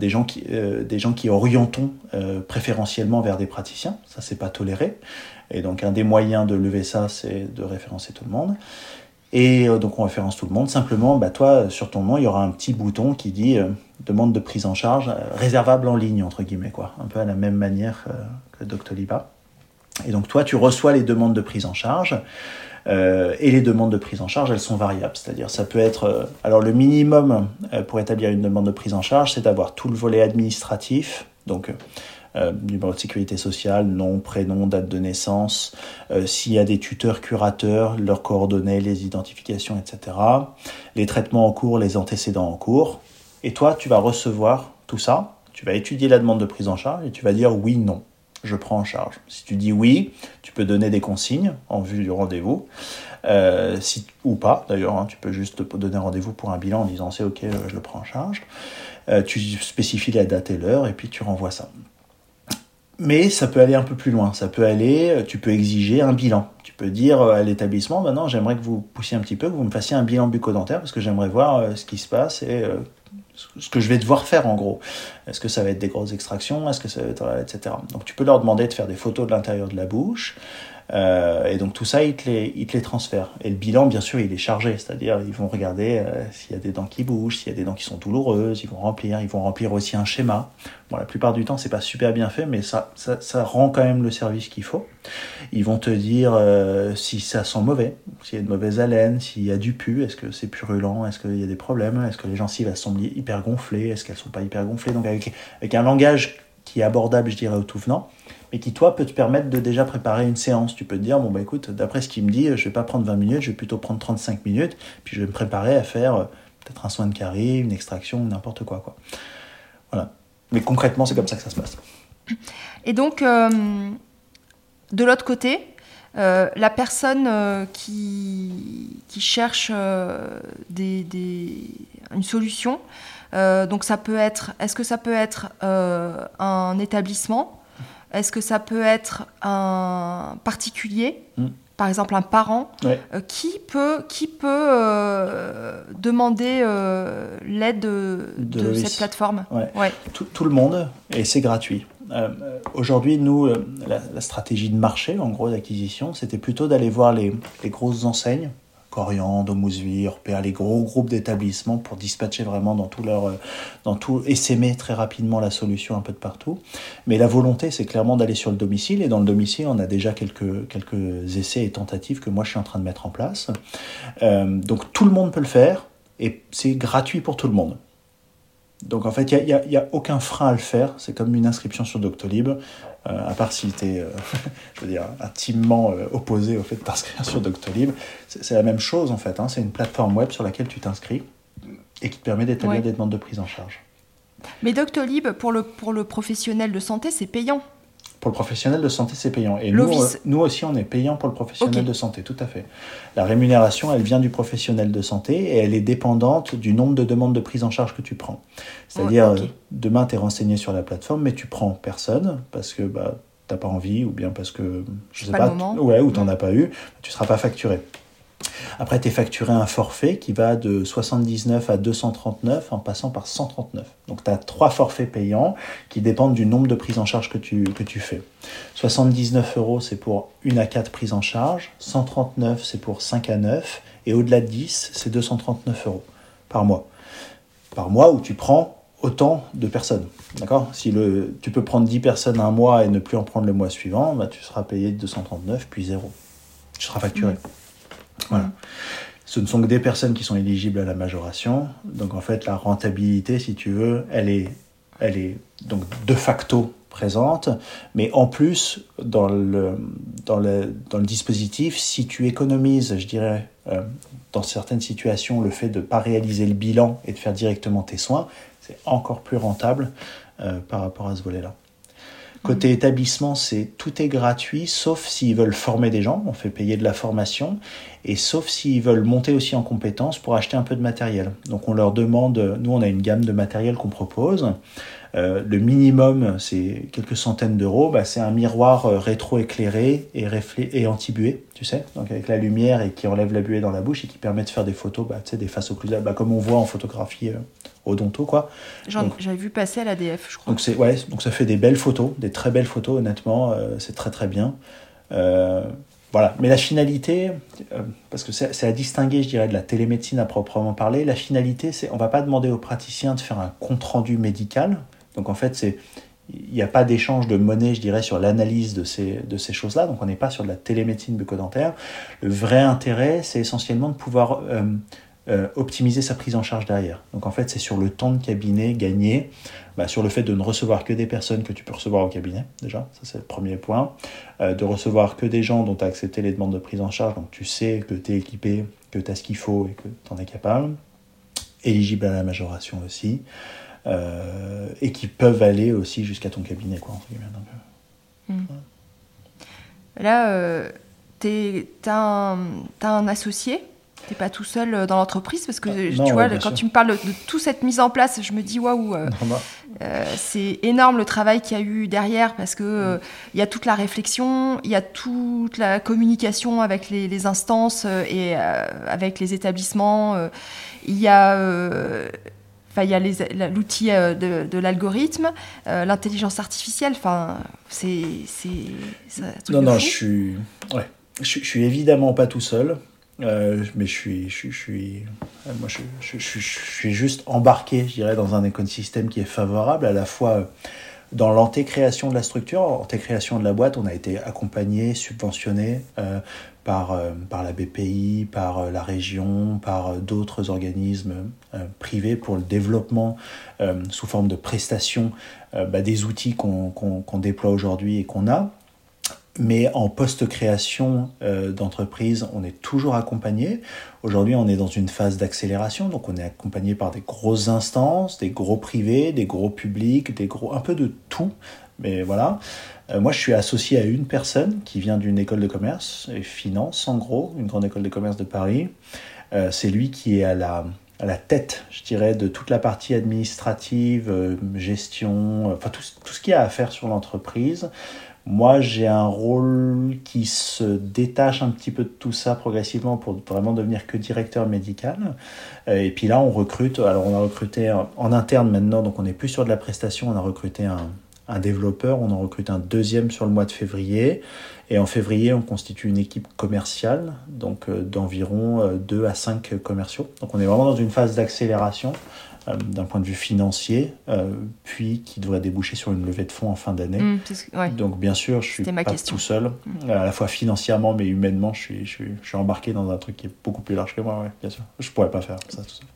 des, gens qui, des gens qui orientons préférentiellement vers des praticiens. Ça, c'est pas toléré. Et donc un des moyens de lever ça, c'est de référencer tout le monde. Et euh, donc on référence tout le monde. Simplement, bah, toi, sur ton nom, il y aura un petit bouton qui dit euh, demande de prise en charge, euh, réservable en ligne, entre guillemets, quoi. Un peu à la même manière que Doctoliba. Et donc toi, tu reçois les demandes de prise en charge. et les demandes de prise en charge, elles sont variables. C'est-à-dire, ça peut être. alors, le minimum pour établir une demande de prise en charge, c'est d'avoir tout le volet administratif. Donc, euh, numéro de sécurité sociale, nom, prénom, date de naissance, euh, s'il y a des tuteurs, curateurs, leurs coordonnées, les identifications, etc. Les traitements en cours, les antécédents en cours. Et toi, tu vas recevoir tout ça, tu vas étudier la demande de prise en charge et tu vas dire oui, non, je prends en charge. Si tu dis oui, tu peux donner des consignes en vue du rendez-vous. Euh, si, ou pas d'ailleurs, hein, tu peux juste donner rendez-vous pour un bilan en disant c'est ok, je le prends en charge. tu spécifies la date et l'heure et puis tu renvoies ça. Mais ça peut aller un peu plus loin. Ça peut aller, euh, tu peux exiger un bilan. Tu peux dire euh, à l'établissement, maintenant j'aimerais que vous poussiez un petit peu, que vous me fassiez un bilan bucco-dentaire parce que j'aimerais voir euh, ce qui se passe et ce que je vais devoir faire en gros. Est-ce que ça va être des grosses extractions? Est-ce que ça va être, etc. Donc tu peux leur demander de faire des photos de l'intérieur de la bouche. Euh, et donc tout ça, ils te, les, ils te les transfèrent. Et le bilan, bien sûr, il est chargé, c'est-à-dire ils vont regarder euh, s'il y a des dents qui bougent, s'il y a des dents qui sont douloureuses, ils vont remplir, ils vont remplir aussi un schéma. Bon, la plupart du temps, c'est pas super bien fait, mais ça, ça, ça rend quand même le service qu'il faut. Ils vont te dire euh, si ça sent mauvais, s'il y a de mauvaise haleine, s'il y a du pu, est-ce que c'est purulent, est-ce qu'il y a des problèmes, est-ce que les gencives elles sont hyper gonflées, est-ce qu'elles sont pas hyper gonflées. Donc avec, avec un langage qui est abordable, je dirais, au tout venant mais qui toi peut te permettre de déjà préparer une séance. Tu peux te dire, bon bah écoute, d'après ce qu'il me dit, je vais pas prendre 20 minutes, je vais plutôt prendre 35 minutes, puis je vais me préparer à faire euh, peut-être un soin de carie, une extraction, n'importe quoi, quoi. Voilà. Mais concrètement, c'est comme ça que ça se passe. Et donc, euh, de l'autre côté, euh, la personne qui, qui, cherche des, des, une solution, donc ça peut être, est-ce que ça peut être un établissement est-ce que ça peut être un particulier mm. par exemple un parent, euh, qui peut, qui peut euh, demander euh, l'aide de, cette plateforme? Ouais. Tout, le monde, et c'est gratuit. Aujourd'hui, nous, la, stratégie de marché, en gros, d'acquisition, c'était plutôt d'aller voir les, les grosses enseignes Coriandre, Mouseville, Orpea, les gros groupes d'établissements pour dispatcher vraiment dans tout leur, euh, dans tout, essaimer très rapidement la solution un peu de partout. Mais la volonté, c'est clairement d'aller sur le domicile. Et dans le domicile, on a déjà quelques, quelques essais et tentatives que moi je suis en train de mettre en place. Euh, donc tout le monde peut le faire et c'est gratuit pour tout le monde. Donc en fait, il n'y a, a, aucun frein à le faire. C'est comme une inscription sur Doctolib. Euh, à part si tu es, euh, je veux dire, intimement euh, opposé au fait de t'inscrire sur Doctolib. C'est la même chose en fait. Hein. C'est une plateforme web sur laquelle tu t'inscris et qui te permet d'établir des demandes de prise en charge. Mais Doctolib, pour le, pour le professionnel de santé, c'est payant. Pour le professionnel de santé, c'est payant. Et nous, nous aussi, on est payant pour le professionnel de santé, tout à fait. La rémunération, elle vient du professionnel de santé et elle est dépendante du nombre de demandes de prise en charge que tu prends. C'est-à-dire, demain, tu es renseigné sur la plateforme, mais tu prends personne parce que bah, tu n'as pas envie ou bien parce que, je sais pas, ouais, ou tu n'en as pas eu, tu ne seras pas facturé. Après, tu es facturé un forfait qui va de 79 à 239 en passant par 139. Donc, tu as trois forfaits payants qui dépendent du nombre de prises en charge que tu, que tu fais. 79 euros, c'est pour une à quatre prises en charge. 139, c'est pour 5 à 9. Et au-delà de 10, c'est 239 euros par mois. Par mois où tu prends autant de personnes. D'accord? Si le, tu peux prendre 10 personnes un mois et ne plus en prendre le mois suivant, bah, tu seras payé 239 puis 0. Tu seras facturé. Mmh. Voilà. Ce ne sont que des personnes qui sont éligibles à la majoration. Donc en fait, la rentabilité, si tu veux, elle est, elle est donc de facto présente. Mais en plus, dans le, dispositif, si tu économises, je dirais, euh, dans certaines situations, le fait de ne pas réaliser le bilan et de faire directement tes soins, c'est encore plus rentable euh, par rapport à ce volet-là. Côté établissement, c'est tout est gratuit, sauf s'ils veulent former des gens, on fait payer de la formation, et sauf s'ils veulent monter aussi en compétences pour acheter un peu de matériel. Donc on leur demande, nous on a une gamme de matériel qu'on propose. Euh, le minimum, c'est quelques centaines d'euros. Bah, c'est un miroir euh, rétro-éclairé et, et anti-buée, tu sais, donc avec la lumière et qui enlève la buée dans la bouche et qui permet de faire des photos, bah, tu sais, des faces occlusales, bah, comme on voit en photographie euh, odonto, quoi. J'avais vu passer à l'ADF, je crois. Donc, c'est, ouais, donc ça fait des belles photos, des très belles photos, honnêtement, c'est très très bien. voilà, mais la finalité, parce que c'est, à distinguer, je dirais, de la télémédecine à proprement parler, la finalité, c'est on va pas demander au praticien de faire un compte-rendu médical, donc en fait, c'est il n'y a pas d'échange de monnaie, je dirais, sur l'analyse de ces, de ces choses-là. Donc on n'est pas sur de la télémédecine bucco-dentaire. Le vrai intérêt, c'est essentiellement de pouvoir euh, euh, optimiser sa prise en charge derrière. Donc en fait, c'est sur le temps de cabinet gagné, bah, sur le fait de ne recevoir que des personnes que tu peux recevoir au cabinet, déjà, ça c'est le premier point. Euh, de recevoir que des gens dont tu as accepté les demandes de prise en charge, donc tu sais que tu es équipé, que tu as ce qu'il faut et que tu en es capable. Éligible à la majoration aussi. Euh, et qui peuvent aller aussi jusqu'à ton cabinet. Quoi, euh, hmm. Là, tu as, un associé T'es pas tout seul dans l'entreprise parce que ah, tu vois quand tu me parles de, toute cette mise en place, je me dis waouh, c'est énorme le travail qu'il y a eu derrière parce que hmm. il y a toute la réflexion, il y a toute la communication avec les, les instances et avec les établissements, il y a il y a l'outil euh, de, l'algorithme, euh, l'intelligence artificielle. Enfin, c'est non non, je suis ouais, je, suis évidemment pas tout seul. Euh, mais je suis, je, suis, moi je, je, suis juste embarqué, je dirais, dans un écosystème qui est favorable à la fois dans l'antécréation de la structure, l'antécréation de la boîte, on a été accompagné, subventionné par, euh, par la BPI, par euh, la région, par euh, d'autres organismes privés pour le développement sous forme de prestations bah, des outils qu'on déploie aujourd'hui et qu'on a. Mais en post-création d'entreprise, on est toujours accompagné. Aujourd'hui, on est dans une phase d'accélération, donc on est accompagné par des grosses instances, des gros privés, des gros publics, des gros, un peu de tout. Mais voilà. Euh, moi, je suis associé à une personne qui vient d'une école de commerce et finance, en gros, une grande école de commerce de Paris. Euh, c'est lui qui est à la, à la tête, je dirais, de toute la partie administrative, euh, gestion, enfin tout, tout, ce qu'il y a à faire sur l'entreprise. Moi, j'ai un rôle qui se détache un petit peu de tout ça progressivement pour vraiment devenir que directeur médical. Et puis là, on recrute. Alors, on a recruté en interne maintenant, donc on n'est plus sur de la prestation. On a recruté un, un développeur, on en recrute un deuxième sur le mois de février. Et en février, on constitue une équipe commerciale, donc euh, d'environ 2 euh, à 5 commerciaux. Donc on est vraiment dans une phase d'accélération euh, d'un point de vue financier, puis qui devrait déboucher sur une levée de fonds en fin d'année. Mmh, donc bien sûr, je suis pas tout seul, mmh. à la fois financièrement mais humainement, je suis, je, suis, je suis, embarqué dans un truc qui est beaucoup plus large que moi, bien sûr. Je pourrais pas faire ça tout seul.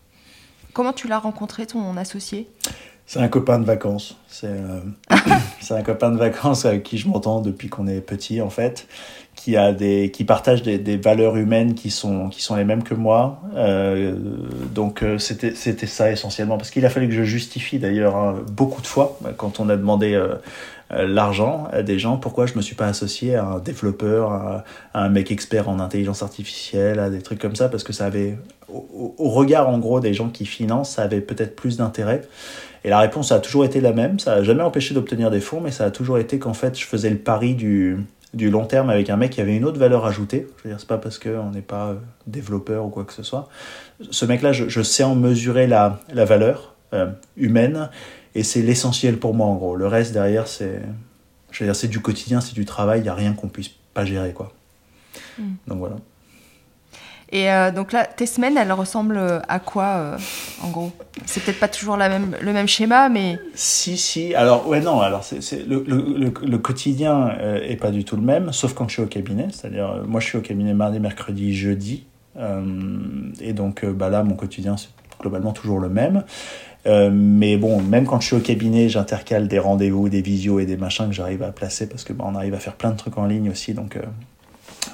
Comment tu l'as rencontré, ton associé? C'est un copain de vacances. Euh, c'est un copain de vacances avec qui je m'entends depuis qu'on est petit, en fait, qui, a des, qui partage des, des, valeurs humaines qui sont, qui sont les mêmes que moi. Euh, donc, euh, c'était ça essentiellement. Parce qu'il a fallu que je justifie d'ailleurs hein, beaucoup de fois, quand on a demandé l'argent à des gens, pourquoi je me suis pas associé à un développeur, à, un mec expert en intelligence artificielle, à des trucs comme ça, parce que ça avait, au, au regard en gros des gens qui financent, ça avait peut-être plus d'intérêt. Et la réponse a toujours été la même. Ça n'a jamais empêché d'obtenir des fonds, mais ça a toujours été qu'en fait, je faisais le pari du du long terme avec un mec qui avait une autre valeur ajoutée. Je veux dire, c'est pas parce qu'on n'est pas euh, développeur ou quoi que ce soit. Ce mec-là, je, sais en mesurer la, la valeur euh, humaine et c'est l'essentiel pour moi en gros. Le reste derrière, c'est, je veux dire, c'est du quotidien, c'est du travail, il n'y a rien qu'on puisse pas gérer quoi. Hmm. Donc voilà. Et euh, donc là, tes semaines, elles ressemblent euh, à quoi, euh, en gros? C'est peut-être pas toujours le même schéma, mais... Si, si. Alors, ouais, non. Alors, le, quotidien est pas du tout le même, sauf quand je suis au cabinet. C'est-à-dire, moi, je suis au cabinet mardi, mercredi, jeudi. et donc, bah, là, mon quotidien, c'est globalement toujours le même. mais bon, même quand je suis au cabinet, j'intercale des rendez-vous, des visios et des machins que j'arrive à placer parce que bah, on arrive à faire plein de trucs en ligne aussi. Donc,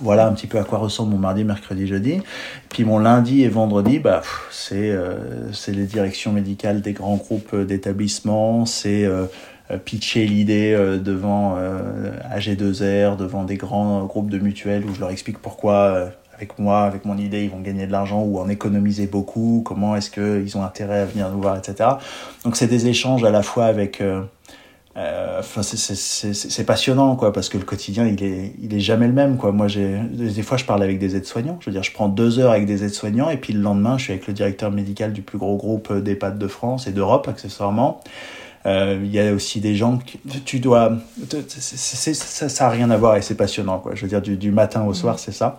voilà un petit peu à quoi ressemble mon mardi, mercredi, jeudi. Puis mon lundi et vendredi, bah, c'est euh, les directions médicales des grands groupes euh, d'établissements, c'est euh, pitcher l'idée devant AG2R, devant des grands groupes de mutuelles où je leur explique pourquoi avec moi, avec mon idée, ils vont gagner de l'argent ou en économiser beaucoup, comment est-ce qu'ils ont intérêt à venir nous voir, etc. Donc c'est des échanges à la fois avec euh, enfin, c'est passionnant, quoi, parce que le quotidien, il est, il est jamais le même, quoi. Moi, j'ai, des fois, je parle avec des aides-soignants. Je veux dire, je prends deux heures avec des aides-soignants, et puis le lendemain, je suis avec le directeur médical du plus gros groupe d'EHPAD de France et d'Europe, accessoirement. Euh, il y a aussi des gens que tu dois, ça, ça a rien à voir et c'est passionnant, quoi. Je veux dire, du, du matin au soir, c'est ça.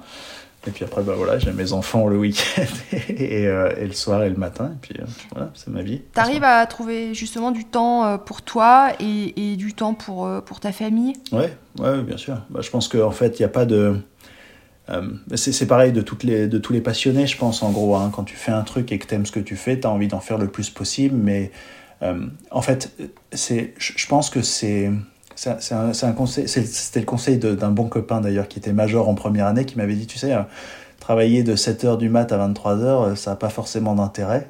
Et puis après, bah voilà, j'ai mes enfants le week-end et, euh, et, le soir et le matin. Et puis euh, voilà, c'est ma vie. Tu arrives à trouver justement du temps euh, pour toi et, et du temps pour, pour ta famille? Ouais, ouais, bien sûr. Bah, je pense qu'en en fait, il n'y a pas de. c'est pareil de, toutes les, de tous les passionnés, je pense, en gros. Hein. quand tu fais un truc et que tu aimes ce que tu fais, tu as envie d'en faire le plus possible. Mais en fait, je pense que c'est c'est un, un, conseil, c'était le conseil d'un bon copain d'ailleurs qui était major en première année qui m'avait dit, tu sais, euh, travailler de 7h du mat à 23h, euh, ça n'a pas forcément d'intérêt.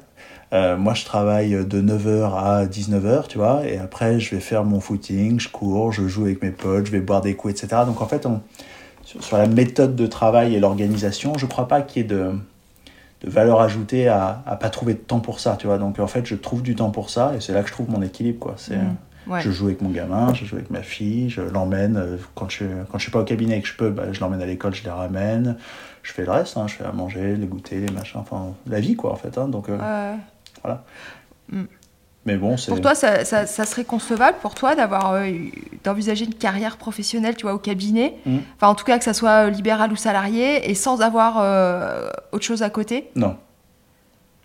Euh, moi, je travaille de 9h à 19h, tu vois, et après, je vais faire mon footing, je cours, je joue avec mes potes, je vais boire des coups, etc. Donc, en fait, on, sur, la méthode de travail et l'organisation, je ne crois pas qu'il y ait de, de valeur ajoutée à, à pas trouver de temps pour ça, tu vois. Donc, en fait, je trouve du temps pour ça, et c'est là que je trouve mon équilibre, quoi. C'est... Mmh. Je joue avec mon gamin, je joue avec ma fille, je l'emmène. Euh, quand je, quand je suis pas au cabinet et que je peux, bah, je l'emmène à l'école, je les ramène. Je fais le reste, hein, je fais à manger, les goûter, les machins, enfin, la vie, quoi, en fait. Hein, donc, euh, voilà. Mm. Mais bon, c'est... Pour toi, ça, ça, serait concevable pour toi d'avoir euh, d'envisager une carrière professionnelle, tu vois, au cabinet? Mm. Enfin, en tout cas, que ça soit libéral ou salarié, et sans avoir autre chose à côté? Non,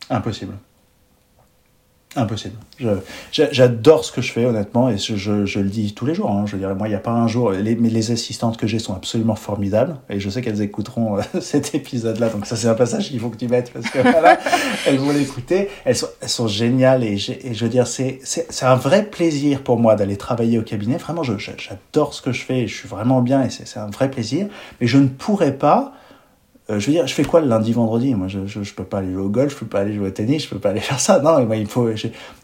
impossible. Impossible. J'adore ce que je fais, honnêtement, et je, je, le dis tous les jours. Hein. Je dirais, moi, il n'y a pas un jour. Les, mais les assistantes que j'ai sont absolument formidables, et je sais qu'elles écouteront euh, cet épisode-là. Donc, ça, c'est un passage qu'il faut que tu mettes, parce que voilà, elles vont l'écouter. Elles sont, elles sont géniales, et, et je veux dire, c'est un vrai plaisir pour moi d'aller travailler au cabinet. Vraiment, j'adore ce que je fais, et je suis vraiment bien, et c'est un vrai plaisir. Mais je ne pourrais pas euh, je veux dire, je fais quoi le lundi, vendredi? Moi, je, je, je, peux pas aller jouer au golf, je peux pas aller jouer au tennis, je peux pas aller faire ça. Non, moi, il faut.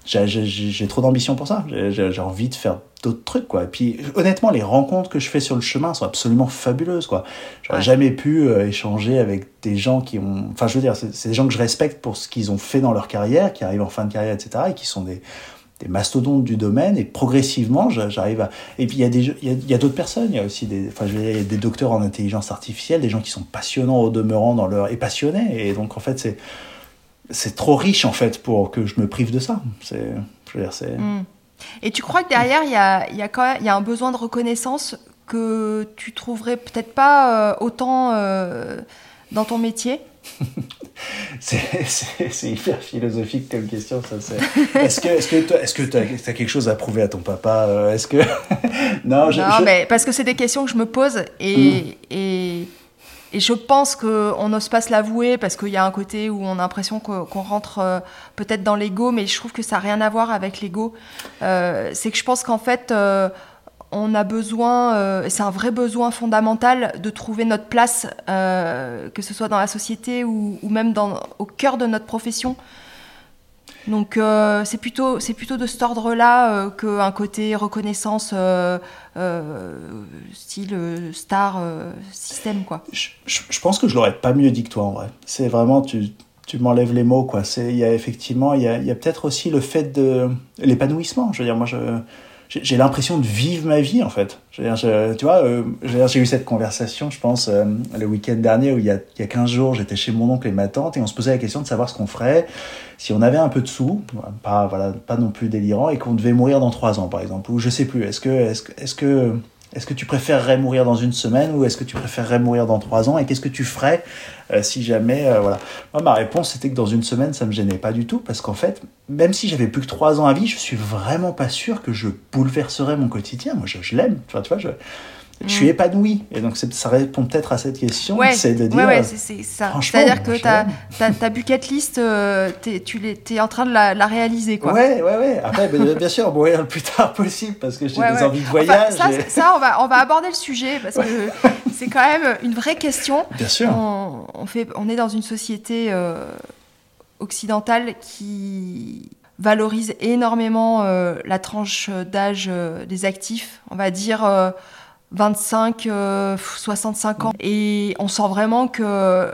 J'ai trop d'ambition pour ça. J'ai envie de faire d'autres trucs, quoi. Et puis, honnêtement, les rencontres que je fais sur le chemin sont absolument fabuleuses, quoi. J'aurais jamais pu euh, échanger avec des gens qui ont. Enfin, je veux dire, c'est des gens que je respecte pour ce qu'ils ont fait dans leur carrière, qui arrivent en fin de carrière, etc., et qui sont des des mastodontes du domaine et progressivement j'arrive à et puis il y a des il y a, d'autres personnes il y a aussi des enfin a des docteurs en intelligence artificielle des gens qui sont passionnants au demeurant dans leur et passionnés et donc en fait c'est c'est trop riche en fait pour que je me prive de ça c'est je veux dire c'est hmm. et tu crois que derrière il y a il y a quand même y a un besoin de reconnaissance que tu trouverais peut-être pas euh, autant euh, dans ton métier? c'est hyper philosophique comme question, ça. Est-ce que est-ce que est-ce que tu as, quelque chose à prouver à ton papa euh, Est-ce que non, je, non mais parce que c'est des questions que je me pose et hmm. et, et je pense qu'on n'ose pas se l'avouer parce qu'il y a un côté où on a l'impression qu'on rentre euh, peut-être dans l'ego, mais je trouve que ça n'a rien à voir avec l'ego. Euh, c'est que je pense qu'en fait, on a besoin, euh, c'est un vrai besoin fondamental de trouver notre place, euh, que ce soit dans la société ou, même au cœur de notre profession. Donc euh, c'est plutôt, plutôt de cet ordre-là qu'un côté reconnaissance style star système quoi. Je, pense que je l'aurais pas mieux dit que toi en vrai. C'est vraiment tu, tu m'enlèves les mots quoi. C'est il y a effectivement il y a, a peut-être aussi le fait de l'épanouissement. Je veux dire moi je j'ai l'impression de vivre ma vie en fait. tu vois, euh, j'ai eu cette conversation, je pense, euh, le week-end dernier où il y, a, il y a 15 jours, j'étais chez mon oncle et ma tante et on se posait la question de savoir ce qu'on ferait si on avait un peu de sous, pas, voilà, pas non plus délirant, et qu'on devait mourir dans 3 ans par exemple, ou je sais plus, est-ce que, est-ce, est-ce que est-ce que tu préférerais mourir dans une semaine ou est-ce que tu préférerais mourir dans trois ans Et qu'est-ce que tu ferais euh, si jamais euh, voilà Moi, ma réponse c'était que dans une semaine, ça me gênait pas du tout parce qu'en fait, même si j'avais plus que trois ans à vie, je suis vraiment pas sûr que je bouleverserais mon quotidien. Moi, je, je l'aime. Tu vois, tu vois, je, je suis mm. épanoui. Et donc, ça répond peut-être à cette question. c'est de dire. Ouais, ouais, c'est ça. C'est-à-dire que ta, bucket list, euh, es, tu es, en train de la, la, réaliser. Quoi. Ouais, ouais, ouais. Après, bien sûr, mourir le plus tard possible parce que j'ai des envies de voyage. ça, ça, on, va, on va aborder le sujet parce que c'est quand même une vraie question. Bien sûr. On, on fait, on est dans une société euh, occidentale qui valorise énormément euh, la tranche d'âge des actifs. On va dire 25, 65 euh, ans. Et on sent vraiment que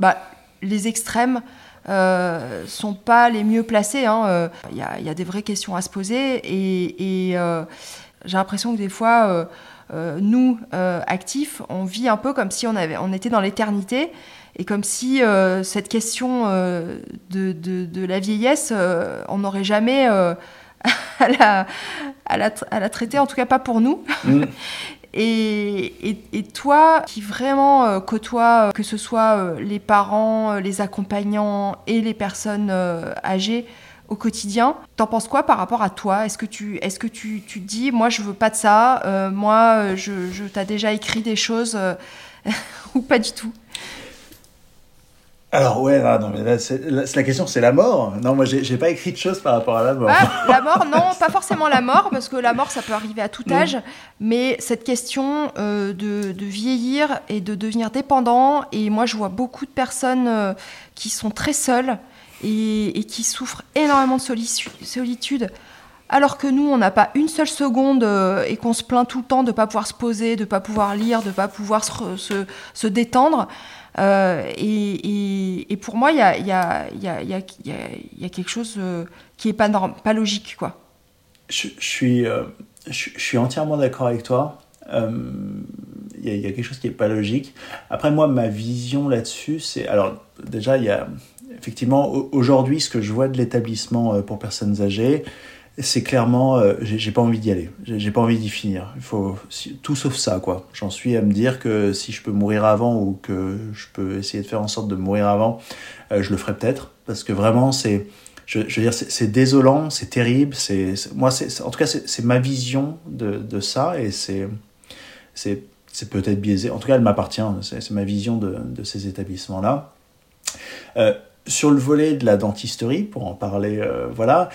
bah, les extrêmes euh, sont pas les mieux placés. Il hein. euh, y, y, a des vraies questions à se poser et, et j'ai l'impression que des fois, nous, actifs, on vit un peu comme si on, avait, on était dans l'éternité et comme si cette question de, de, de, la vieillesse, on n'aurait jamais... à, la, à, la, à, la, traiter, en tout cas pas pour nous. Mm. Et, toi, qui vraiment euh, côtoie, euh, que ce soit euh, les parents, les accompagnants et les personnes âgées au quotidien, t'en penses quoi par rapport à toi? Est-ce que tu, est-ce que tu, tu te dis, moi je veux pas de ça, moi je, je t'ai déjà écrit des choses ou pas du tout? Alors ouais, non, mais là, la question c'est la mort. Non, moi j'ai pas écrit de choses par rapport à la mort. Ah, la mort, non, pas forcément la mort, parce que la mort ça peut arriver à tout mm. âge, mais cette question euh, de, de, vieillir et de devenir dépendant, et moi je vois beaucoup de personnes euh, qui sont très seules et, et, qui souffrent énormément de solitude. Alors que nous, on n'a pas une seule seconde euh, et qu'on se plaint tout le temps de ne pas pouvoir se poser, de ne pas pouvoir lire, de ne pas pouvoir se, se, se détendre. Euh, et, pour moi, il y a, quelque chose euh, qui n'est pas, logique. Quoi. Je, suis, euh, je, suis entièrement d'accord avec toi. Il y, a quelque chose qui n'est pas logique. Après, moi, ma vision là-dessus, c'est. Alors, déjà, il y a. Effectivement, aujourd'hui, ce que je vois de l'établissement pour personnes âgées, c'est clairement, euh, j'ai pas envie d'y aller, j'ai pas envie d'y finir. Il faut tout sauf ça, quoi. J'en suis à me dire que si je peux mourir avant ou que je peux essayer de faire en sorte de mourir avant, euh, je le ferai peut-être, parce que vraiment, c'est, je, veux dire, c'est désolant, c'est terrible. C'est moi, c'est en tout cas, c'est ma vision de, de ça et c'est c'est peut-être biaisé. En tout cas, elle m'appartient. C'est ma vision de, de ces établissements-là. Euh, sur le volet de la dentisterie, pour en parler, euh, voilà,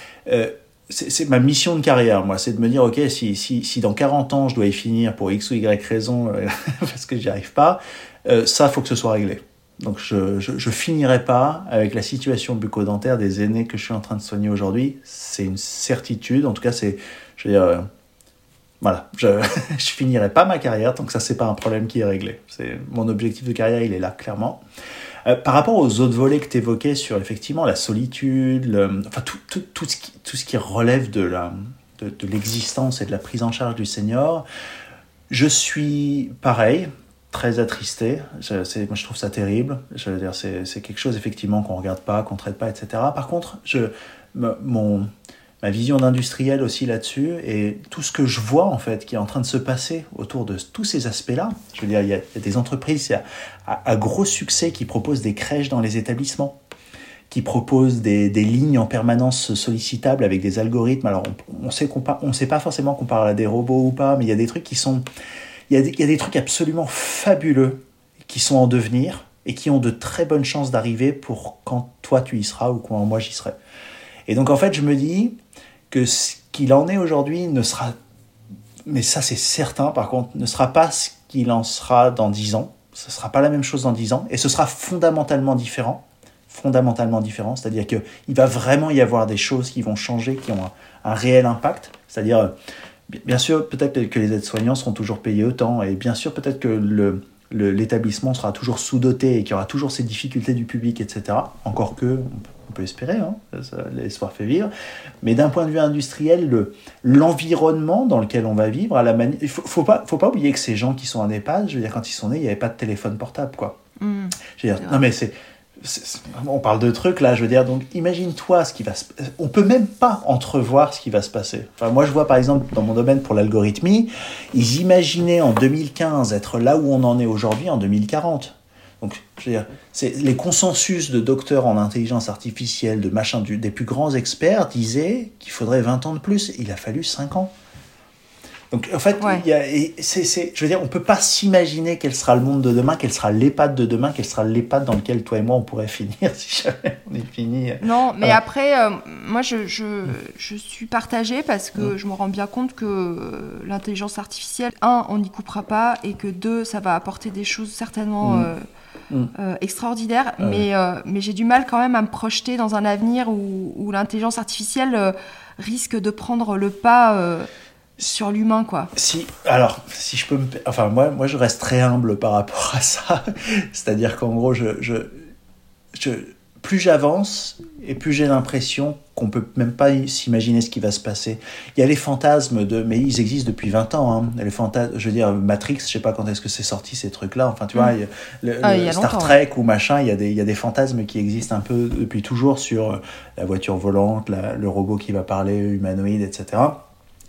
c'est ma mission de carrière, moi, c'est de me dire, ok, si, si, si, dans 40 ans je dois y finir pour X ou Y raison, euh, parce que j'y arrive pas, euh, ça, faut que ce soit réglé. Donc je, je, finirai pas avec la situation bucco-dentaire des aînés que je suis en train de soigner aujourd'hui. C'est une certitude, en tout cas, c'est, je veux dire, euh, voilà, je, je finirai pas ma carrière tant que ça, c'est pas un problème qui est réglé. C'est mon objectif de carrière, il est là, clairement. Euh, par rapport aux autres volets que tu évoquais sur effectivement la solitude, enfin tout, tout, tout, ce qui, tout ce qui relève de la de, l'existence et de la prise en charge du senior, je suis pareil, très attristé. Je, moi, je trouve ça terrible. C'est quelque chose effectivement qu'on regarde pas, qu'on traite pas, etc. Par contre, je, mon, ma vision d'industriel aussi là-dessus et tout ce que je vois en fait qui est en train de se passer autour de tous ces aspects-là. Je veux dire, il y a, des entreprises à, gros succès qui proposent des crèches dans les établissements, qui proposent des, lignes en permanence sollicitables avec des algorithmes. Alors on, on sait qu'on on sait pas forcément qu'on parle à des robots ou pas, mais il y a des trucs qui sont, des, il y a des trucs absolument fabuleux qui sont en devenir et qui ont de très bonnes chances d'arriver pour quand toi tu y seras ou quand moi j'y serai. Et donc en fait, je me dis, que ce qu'il en est aujourd'hui ne sera, mais ça c'est certain par contre, ne sera pas ce qu'il en sera dans dix ans. Ce ne sera pas la même chose dans dix ans et ce sera fondamentalement différent. Fondamentalement différent, c'est-à-dire qu'il va vraiment y avoir des choses qui vont changer, qui ont un, réel impact. C'est-à-dire, bien sûr, peut-être que les aides-soignants seront toujours payés autant et bien sûr, peut-être que l'établissement sera toujours sous-doté et qu'il y aura toujours ces difficultés du public, etc. Encore que, espérer, hein, l'espoir fait vivre. Mais d'un point de vue industriel, l'environnement dans lequel on va vivre, à la il faut, faut pas, faut pas oublier que ces gens qui sont en EHPAD, je veux dire, quand ils sont nés, il n'y avait pas de téléphone portable, quoi. Mmh. je veux dire, non mais c'est on parle de trucs là, je veux dire, donc imagine-toi ce qui va se On peut même pas entrevoir ce qui va se passer. Enfin, moi, je vois par exemple dans mon domaine pour l'algorithmie, ils imaginaient en 2015 être là où on en est aujourd'hui en 2040. Donc, je veux dire, c'est les consensus de docteurs en intelligence artificielle, de machin, des plus grands experts disaient qu'il faudrait 20 ans de plus. Il a fallu 5 ans. Donc en fait, c'est, je veux dire, on peut pas s'imaginer quel sera le monde de demain, quel sera l'EHPAD de demain, quel sera l'EHPAD dans lequel toi et moi on pourrait finir si jamais on est fini. Non, mais après, euh, moi je, je, je, suis partagée parce que je me rends bien compte que euh, l'intelligence artificielle, un, on n'y coupera pas et que deux, ça va apporter des choses certainement. Mm. Euh, extraordinaires, mais, mais j'ai du mal quand même à me projeter dans un avenir où, où l'intelligence artificielle risque de prendre le pas sur l'humain, quoi. Si, alors, si je peux me. Enfin, moi, moi, je reste très humble par rapport à ça. C'est-à-dire qu'en gros, je, je, je plus j'avance et plus j'ai l'impression qu'on peut même pas s'imaginer ce qui va se passer. Il y a les fantasmes de, mais ils existent depuis 20 ans. Hein. Les fantasmes, je veux dire Matrix, je sais pas quand est-ce que c'est sorti ces trucs-là. Enfin, tu vois, mm. ah, Star Trek ou machin, il y a des, il y a des fantasmes qui existent un peu depuis toujours sur la voiture volante, le robot qui va parler, humanoïde, etc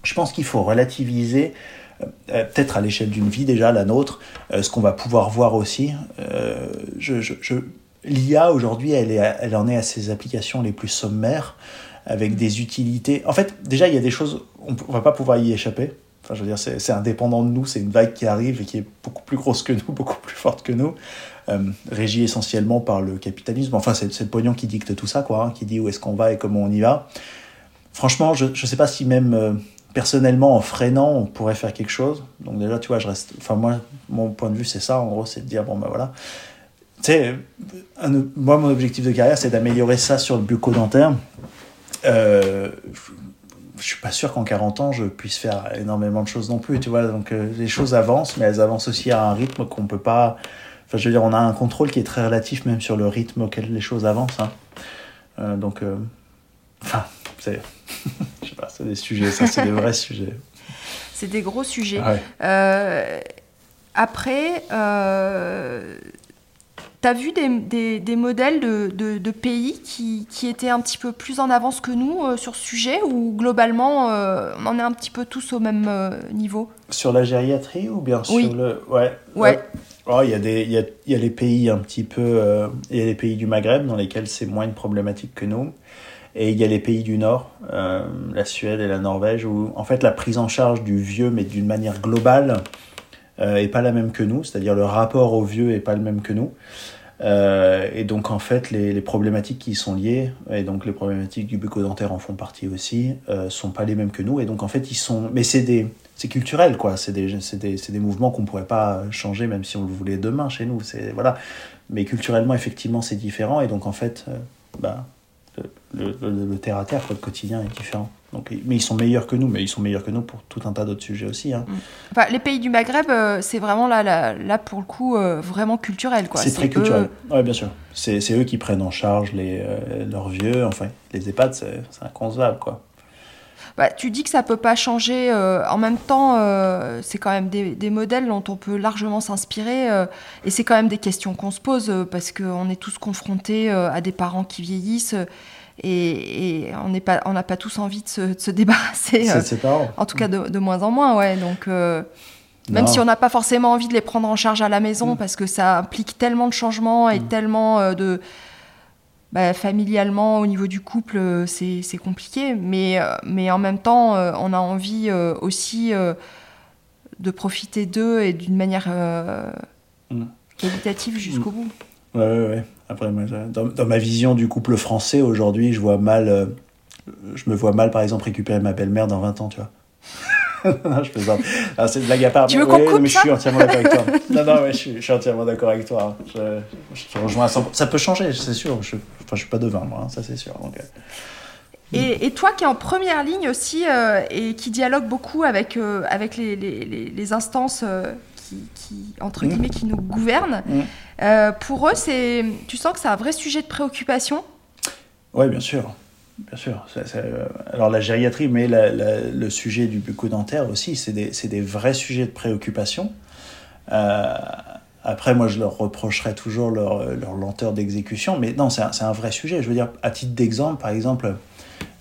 je pense qu'il faut relativiser, euh, euh, peut-être à l'échelle d'une vie déjà, la nôtre, euh, ce qu'on va pouvoir voir aussi. je, je, L'IA aujourd'hui, elle, elle en est à ses applications les plus sommaires, avec des utilités. En fait, déjà, il y a des choses, on ne va pas pouvoir y échapper. Enfin, je veux dire, c'est indépendant de nous, c'est une vague qui arrive et qui est beaucoup plus grosse que nous, beaucoup plus forte que nous, régie essentiellement par le capitalisme. Enfin, c'est le pognon qui dicte tout ça, quoi, hein, qui dit où est-ce qu'on va et comment on y va. Franchement, je ne sais pas si même personnellement, en freinant, on pourrait faire quelque chose. Donc déjà, tu vois, je reste... Enfin, moi, mon point de vue, c'est ça, en gros, c'est de dire, bon, ben voilà. Tu sais, moi, mon objectif de carrière, c'est d'améliorer ça sur le bucco-dentaire. Euh, je suis pas sûr qu'en 40 ans, je puisse faire énormément de choses non plus, tu vois. Donc, euh, les choses avancent, mais elles avancent aussi à un rythme qu'on peut pas... Enfin, je veux dire, on a un contrôle qui est très relatif, même sur le rythme auquel les choses avancent. Hein. Euh, donc, euh, enfin, c'est c'est des sujets, ça, c'est des vrais sujets. C'est des gros sujets. Après, tu as vu des, des, modèles de, de, pays qui, qui, étaient un petit peu plus en avance que nous euh, sur ce sujet ou globalement on en est un petit peu tous au même niveau? Sur la gériatrie ou bien sur le. Ouais. ouais. Oh, il, y a y a, il y a les pays un petit peu. il y a les pays du Maghreb dans lesquels c'est moins une problématique que nous. Et il y a les pays du Nord, euh, la Suède et la Norvège, où en fait la prise en charge du vieux, mais d'une manière globale, euh, est pas la même que nous. C'est-à-dire le rapport au vieux est pas le même que nous. Euh, et donc en fait les, les, problématiques qui y sont liées, et donc les problématiques du bucco-dentaire en font partie aussi, euh, sont pas les mêmes que nous. Et donc en fait ils sont... Mais c'est des... C'est culturel, quoi. C'est des, des, des, mouvements qu'on pourrait pas changer, même si on le voulait demain chez nous. Voilà. Mais culturellement, effectivement, c'est différent. Et donc, en fait, euh, bah, le, terre à terre, le quotidien est différent. Donc, mais ils sont meilleurs que nous, mais ils sont meilleurs que nous pour tout un tas d'autres sujets aussi. Hein. Mm. les pays du Maghreb, euh, c'est vraiment là, là, là, pour le coup, euh, vraiment culturel. C'est très culturel, oui, bien sûr. C'est eux qui prennent en charge les, euh, leurs vieux, enfin, les EHPAD, c'est inconcevable, quoi. Bah, tu dis que ça peut pas changer. en même temps, c'est quand même des, des, modèles dont on peut largement s'inspirer. et c'est quand même des questions qu'on se pose parce qu'on est tous confrontés à des parents qui vieillissent et, on n'a pas, pas tous envie de se, débarrasser. Euh, en tout cas, de, moins en moins, ouais. Donc, euh, même si on n'a pas forcément envie de les prendre en charge à la maison, mm. parce que ça implique tellement de changements et mm. tellement euh, de. Bah, familialement, au niveau du couple, c'est compliqué. Mais, mais en même temps, on a envie aussi de profiter d'eux et d'une manière mm. qualitative jusqu'au bout. Ouais, ouais, ouais. Après, dans, ma vision du couple français aujourd'hui, je vois mal, euh, je me vois mal par exemple récupérer ma belle-mère dans 20 ans, tu vois. non, je plaisante. Ah, c'est une blague à part. Tu veux coupe mais je suis entièrement d'accord avec toi. Non, non, ouais, je, suis, je suis entièrement d'accord avec toi. Hein. Je, je, te rejoins à 100%. Ça peut changer, c'est sûr. Je, enfin, je suis pas devin, moi, hein, ça c'est sûr. Donc, euh. Et, et, toi qui es en première ligne aussi euh, et qui dialogue beaucoup avec, avec les, les, les instances qui, entre guillemets, qui nous gouvernent. Pour eux, c'est, tu sens que c'est un vrai sujet de préoccupation? Oui, bien sûr. Bien sûr. alors la gériatrie, mais le sujet du bucco-dentaire aussi, c'est des, des, vrais sujets de préoccupation. Après, moi, je leur reprocherais toujours leur, leur lenteur d'exécution, mais non, c'est un, vrai sujet. Je veux dire, à titre d'exemple, par exemple,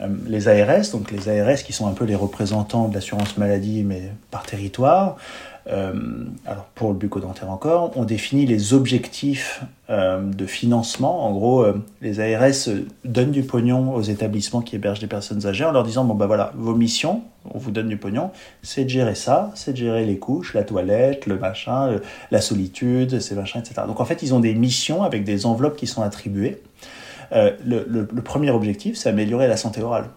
euh, les ARS, donc les ARS qui sont un peu les représentants de l'assurance maladie, mais par territoire, euh, alors pour le bucco-dentaire encore, on définit les objectifs euh, de financement. En gros, les ARS donnent du pognon aux établissements qui hébergent des personnes âgées en leur disant bon ben voilà, vos missions, on vous donne du pognon, c'est de gérer ça, c'est de gérer les couches, la toilette, le machin, la solitude, ces machins, etc. Donc en fait, ils ont des missions avec des enveloppes qui sont attribuées. Euh, le, premier objectif, c'est améliorer la santé orale.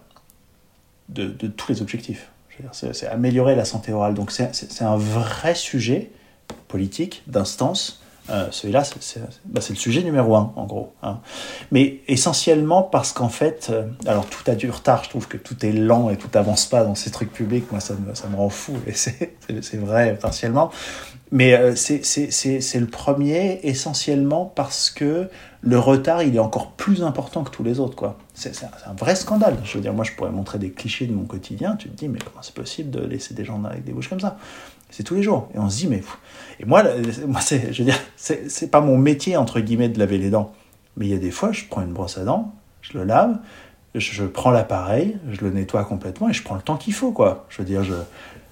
De, tous les objectifs. C'est améliorer la santé orale. Donc c'est un vrai sujet politique, d'instance. Euh, celui-là, bah, c'est le sujet numéro un, en gros. Hein. Mais essentiellement parce qu'en fait, euh, alors tout a du retard, je trouve que tout est lent et tout avance pas dans ces trucs publics, moi ça me, ça me rend fou, et c'est vrai partiellement. Mais euh, c'est le premier essentiellement parce que le retard, il est encore plus important que tous les autres. quoi. C'est un, vrai scandale. Je veux dire, moi, je pourrais montrer des clichés de mon quotidien. Tu te dis, mais comment c'est possible de laisser des gens avec des bouches comme ça? C'est tous les jours. Et on se dit, mais... Et moi, moi je veux dire, c'est pas mon métier, entre guillemets, de laver les dents. Mais il y a des fois, je prends une brosse à dents, je le lave, je, prends l'appareil, je le nettoie complètement et je prends le temps qu'il faut, quoi. Je veux dire, je,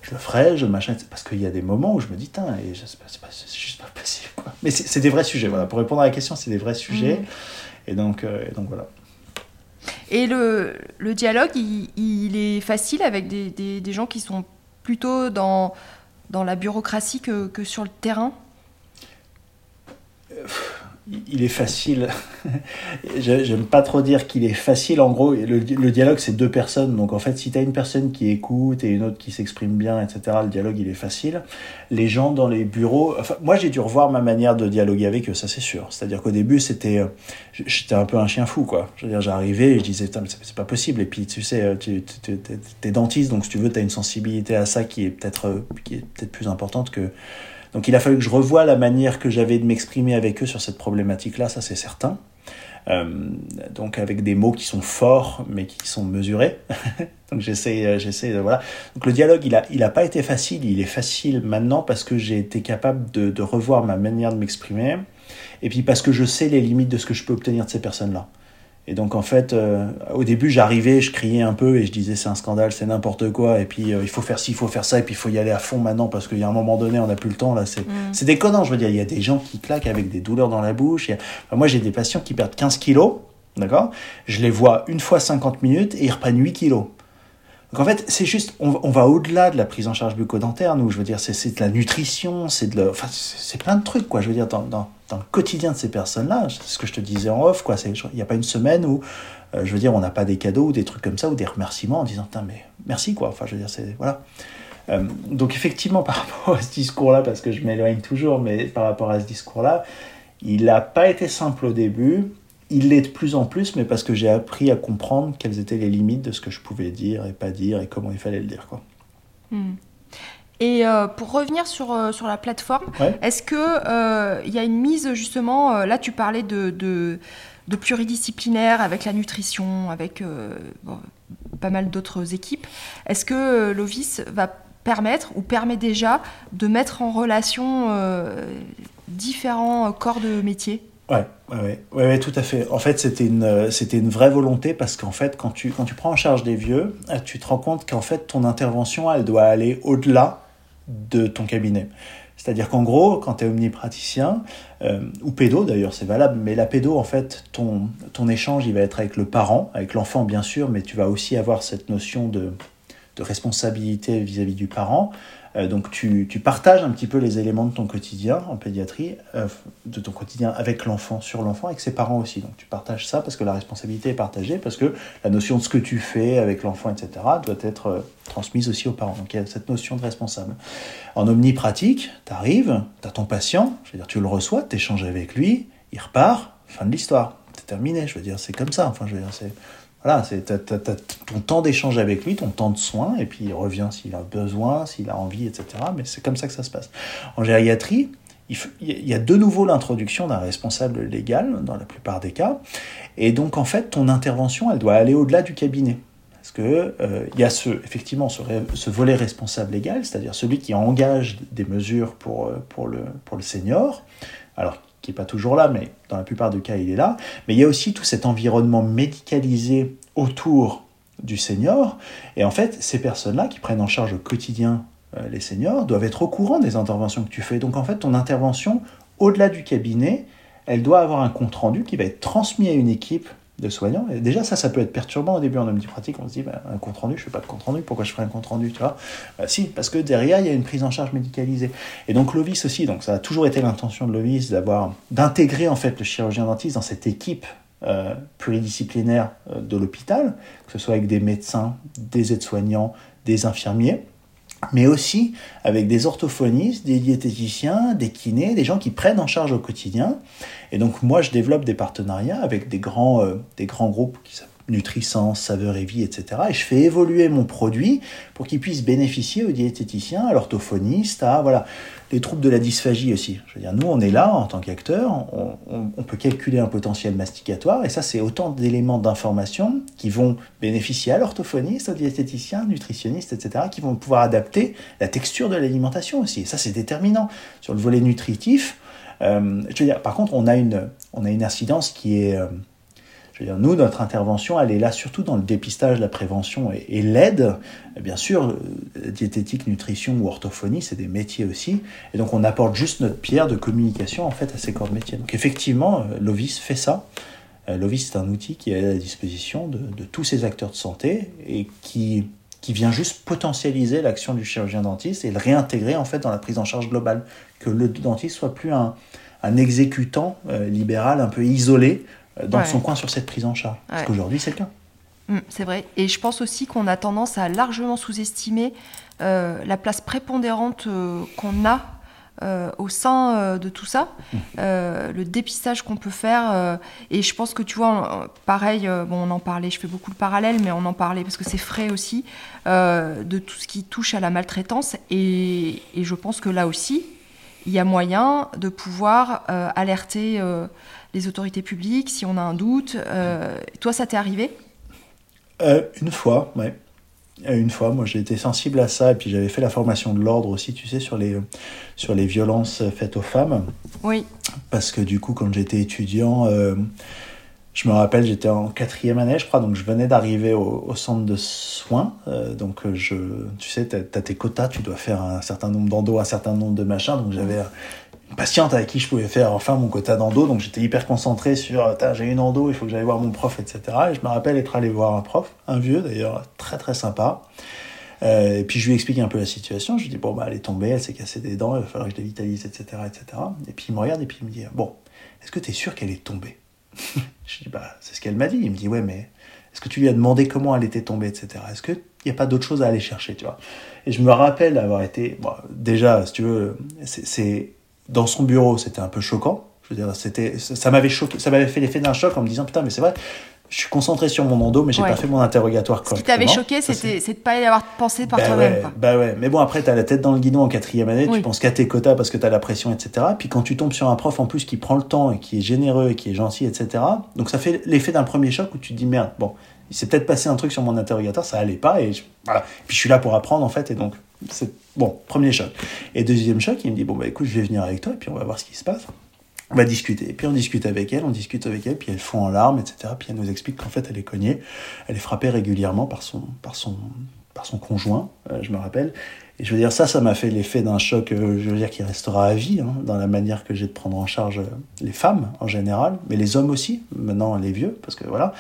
je le ferai, je machin, parce qu'il y a des moments où je me dis, et c'est juste pas possible. Quoi. Mais c'est des vrais sujets, voilà. Pour répondre à la question, c'est des vrais sujets. Mhm. Et, donc, euh, donc voilà. Et le, le dialogue, il, il, est facile avec des, des, des, gens qui sont plutôt dans, dans la bureaucratie que, sur le terrain? Euh, il est facile. J'aime pas trop dire qu'il est facile. En gros, le, dialogue, c'est deux personnes. Donc, en fait, si tu as une personne qui écoute et une autre qui s'exprime bien, etc., le dialogue, il est facile. Les gens dans les bureaux. Moi, j'ai dû revoir ma manière de dialoguer avec eux, ça, c'est sûr. C'est-à-dire qu'au début, c'était. Euh, j'étais un peu un chien fou, quoi. Je veux dire, j'arrivais et je disais, c'est pas possible. Et puis, tu sais, euh, tu, es dentiste, donc si tu veux, tu as une sensibilité à ça qui est peut-être euh, peut plus importante que donc il a fallu que je revoie la manière que j'avais de m'exprimer avec eux sur cette problématique-là, ça c'est certain. Euh, donc avec des mots qui sont forts mais qui sont mesurés. donc j'essaie, euh, j'essaie voilà. Donc le dialogue il a, il a pas été facile, il est facile maintenant parce que j'ai été capable de, de revoir ma manière de m'exprimer et puis parce que je sais les limites de ce que je peux obtenir de ces personnes-là. Et donc en fait, euh, au début, j'arrivais, je criais un peu et je disais c'est un scandale, c'est n'importe quoi. Et puis euh, il faut faire ci, il faut faire ça, et puis il faut y aller à fond maintenant parce qu'il y a un moment donné, on n'a plus le temps. Là, c'est mm. déconnant. Je veux dire, il y a des gens qui claquent avec des douleurs dans la bouche. moi, j'ai des patients qui perdent 15 kilos, d'accord? Je les vois une fois 50 minutes et ils reprennent 8 kilos. Donc en fait, c'est juste, on, va au-delà de la prise en charge bucco-dentaire, nous. Je veux dire, c'est de la nutrition, c'est de, enfin, c'est plein de trucs, quoi. Je veux dire, dans, dans, dans le quotidien de ces personnes-là, c'est ce que je te disais en off, quoi. Il n'y a pas une semaine où, euh, je veux dire, on n'a pas des cadeaux ou des trucs comme ça ou des remerciements en disant, mais merci, quoi. Enfin, je veux dire, c'est voilà. Euh, donc effectivement, par rapport à ce discours-là, parce que je m'éloigne toujours, mais par rapport à ce discours-là, il n'a pas été simple au début il l'est de plus en plus, mais parce que j'ai appris à comprendre quelles étaient les limites de ce que je pouvais dire et pas dire et comment il fallait le dire. Quoi. Hmm. Et euh, pour revenir sur, euh, sur la plateforme, est-ce qu'il euh, y a une mise justement, là tu parlais de, de, de, pluridisciplinaire avec la nutrition, avec pas mal d'autres équipes, est-ce que l'OVIS va permettre ou permet déjà de mettre en relation différents corps de métier? Ouais, ouais, ouais, tout à fait. En fait, c'était une, euh, c'était une vraie volonté parce qu'en fait, quand tu, quand tu prends en charge des vieux, euh, tu te rends compte qu'en fait, ton intervention, elle doit aller au-delà de ton cabinet. C'est-à-dire qu'en gros, quand tu es omnipraticien, euh, ou pédo d'ailleurs, c'est valable, mais la pédo, en fait, ton, ton échange, il va être avec le parent, avec l'enfant bien sûr, mais tu vas aussi avoir cette notion de, de responsabilité vis-à-vis du parent. Euh, donc tu, tu, partages un petit peu les éléments de ton quotidien en pédiatrie, euh, de ton quotidien avec l'enfant, sur l'enfant, avec ses parents aussi. Donc tu partages ça parce que la responsabilité est partagée, parce que la notion de ce que tu fais avec l'enfant, etc., doit être euh, transmise aussi aux parents. Donc il y a cette notion de responsable. En omnipratique, tu arrives, tu as ton patient, je veux dire, tu le reçois, tu échanges avec lui, il repart, fin de l'histoire. C'est terminé, je veux dire, c'est comme ça. Enfin, je veux dire, c'est Voilà, c'est ton temps d'échange avec lui, ton temps de soin, et puis il revient s'il a besoin, s'il a envie, etc. Mais c'est comme ça que ça se passe. En gériatrie, il, y a de nouveau l'introduction d'un responsable légal dans la plupart des cas. Et donc, en fait, ton intervention, elle doit aller au-delà du cabinet. Parce que euh, y a ce, effectivement ce, ce volet responsable légal, c'est-à-dire celui qui engage des mesures pour, euh, pour, le, pour le senior, alors qui n'est pas toujours là, mais dans la plupart des cas, il est là. Mais il y a aussi tout cet environnement médicalisé autour du senior. Et en fait, ces personnes-là qui prennent en charge au quotidien euh, les seniors doivent être au courant des interventions que tu fais. Donc en fait, ton intervention, au-delà du cabinet, elle doit avoir un compte-rendu qui va être transmis à une équipe de soignants. Et déjà, ça, ça peut être perturbant. Au début en pratique On se dit, bah, un compte rendu, je fais pas de compte rendu, pourquoi je ferais un compte rendu, tu vois? Bah, Si, parce que derrière, il y a une prise en charge médicalisée. Et donc, l'OVIS aussi, donc ça a toujours été l'intention de l'OVIS d'avoir, d'intégrer en fait le chirurgien dentiste dans cette équipe euh, pluridisciplinaire euh, de l'hôpital, que ce soit avec des médecins, des aides-soignants, des infirmiers mais aussi avec des orthophonistes, des diététiciens, des kinés, des gens qui prennent en charge au quotidien. Et donc moi, je développe des partenariats avec des grands, euh, des grands groupes qui s'appellent Nutrisens, Saveur et Vie, etc. Et je fais évoluer mon produit pour qu'il puisse bénéficier aux diététiciens, à l'orthophoniste, à voilà, les troubles de la dysphagie aussi. Je veux dire, nous, on est là en tant qu'acteurs, on, peut calculer un potentiel masticatoire, et ça, c'est autant d'éléments d'information qui vont bénéficier à l'orthophoniste, au diététicien, nutritionniste, etc., qui vont pouvoir adapter la texture de l'alimentation aussi. Et ça, c'est déterminant. Sur le volet nutritif, euh, je veux dire, par contre, on a une, on a une incidence qui est... Euh, je veux dire, nous, notre intervention, elle est là surtout dans le dépistage, la prévention et, l'aide. Bien sûr, euh, diététique, nutrition ou orthophonie, c'est des métiers aussi. Et donc, on apporte juste notre pierre de communication en fait à ces corps de métier. Donc, effectivement, euh, l'OVIS fait ça. Euh, L'OVIS, c'est un outil qui est à la disposition de, tous ces acteurs de santé et qui, qui vient juste potentialiser l'action du chirurgien dentiste et le réintégrer en fait dans la prise en charge globale. Que le dentiste soit plus un, un exécutant libéral un peu isolé euh, dans son coin sur cette prise en charge. Parce qu'aujourd'hui, c'est le cas. Mm, c'est vrai. Et je pense aussi qu'on a tendance à largement sous-estimer euh, la place prépondérante euh, qu'on a au sein de tout ça, mm. le dépistage qu'on peut faire. et je pense que tu vois, pareil, bon, on en parlait, je fais beaucoup de parallèles, mais on en parlait parce que c'est frais aussi, de tout ce qui touche à la maltraitance. Et, et, je pense que là aussi, il y a moyen de pouvoir alerter les autorités publiques, si on a un doute. Euh, toi, ça t'est arrivé? Euh, Une fois, ouais. Euh, une fois, moi j'ai été sensible à ça et puis j'avais fait la formation de l'ordre aussi, tu sais, sur les, sur les violences faites aux femmes. Oui. Parce que du coup, quand j'étais étudiant, je me rappelle, j'étais en quatrième année, je crois, donc je venais d'arriver au, centre de soins. donc, je, tu sais, tu as, tes quotas, tu dois faire un certain nombre d'endos, un certain nombre de machins. Donc, j'avais patiente avec qui je pouvais faire enfin mon quota d'endo, donc j'étais hyper concentré sur j'ai une endo, il faut que j'aille voir mon prof, etc. Et je me rappelle être allé voir un prof, un vieux d'ailleurs, très très sympa. Euh, et puis je lui explique un peu la situation, je lui dis bon bah elle est tombée, elle s'est cassée des dents, il va falloir que je dévitalise, etc., etc. Et puis il me regarde et puis il me dit bon, est-ce que tu es sûr qu'elle est tombée Je dis bah c'est ce qu'elle m'a dit. Il me dit ouais mais est-ce que tu lui as demandé comment elle était tombée, etc. Est-ce qu'il n'y a pas d'autre chose à aller chercher, tu vois? Et je me rappelle avoir été, bon, déjà, si tu veux, c'est dans son bureau, c'était un peu choquant. Je veux dire, c'était, ça m'avait choqué, ça m'avait fait l'effet d'un choc en me disant putain, mais c'est vrai, je suis concentré sur mon endo, mais j'ai pas fait mon interrogatoire Ce qui t'avait choqué, c'était c'est de pas y avoir pensé par bah toi-même. Ouais, bah ouais, mais bon, après, tu as la tête dans le guidon en quatrième année, tu penses qu'à tes quotas parce que tu as la pression, etc. Puis quand tu tombes sur un prof en plus qui prend le temps et qui est généreux et qui est gentil, etc. Donc ça fait l'effet d'un premier choc où tu te dis merde, bon, il s'est peut-être passé un truc sur mon interrogatoire, ça allait pas, et voilà. Puis je suis là pour apprendre en fait, et donc c'est bon, premier choc. Et deuxième choc, il me dit bon bah écoute, je vais venir avec toi et puis on va voir ce qui se passe. On va discuter. Et puis on discute avec elle, on discute avec elle, puis elle fond en larmes, etc. Puis elle nous explique qu'en fait elle est cognée, elle est frappée régulièrement par son, par son, par son conjoint, euh, je me rappelle. Et je veux dire, ça, ça m'a fait l'effet d'un choc, euh, je veux dire, qui restera à vie, hein, dans la manière que j'ai de prendre en charge euh, les femmes en général, mais les hommes aussi, maintenant les vieux, parce que voilà.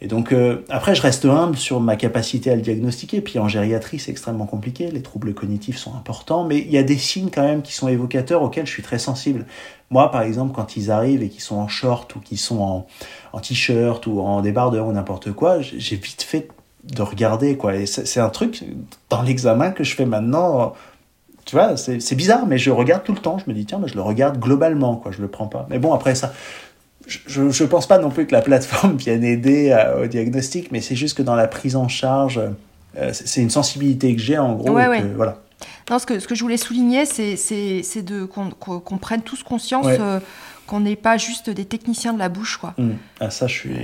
Et donc, euh, après, je reste humble sur ma capacité à le diagnostiquer. Puis en gériatrie, c'est extrêmement compliqué. Les troubles cognitifs sont importants, mais il y a des signes quand même qui sont évocateurs auxquels je suis très sensible. Moi, par exemple, quand ils arrivent et qu'ils sont en short ou qu'ils sont en, t-shirt ou en débardeur ou n'importe quoi, j'ai vite fait de regarder, quoi. Et c'est un truc dans l'examen que je fais maintenant. Tu vois, c'est bizarre, mais je regarde tout le temps. Je me dis, tiens, mais je le regarde globalement, quoi. Je le prends pas. Mais bon, après ça, je ne pense pas non plus que la plateforme vienne aider au diagnostic, mais c'est juste que dans la prise en charge, c'est une sensibilité que j'ai en gros. voilà. Non, ce que, ce que je voulais souligner, c'est de qu'on prenne tous conscience qu'on n'est pas juste des techniciens de la bouche. Quoi. Mmh. Ah, ça, je suis,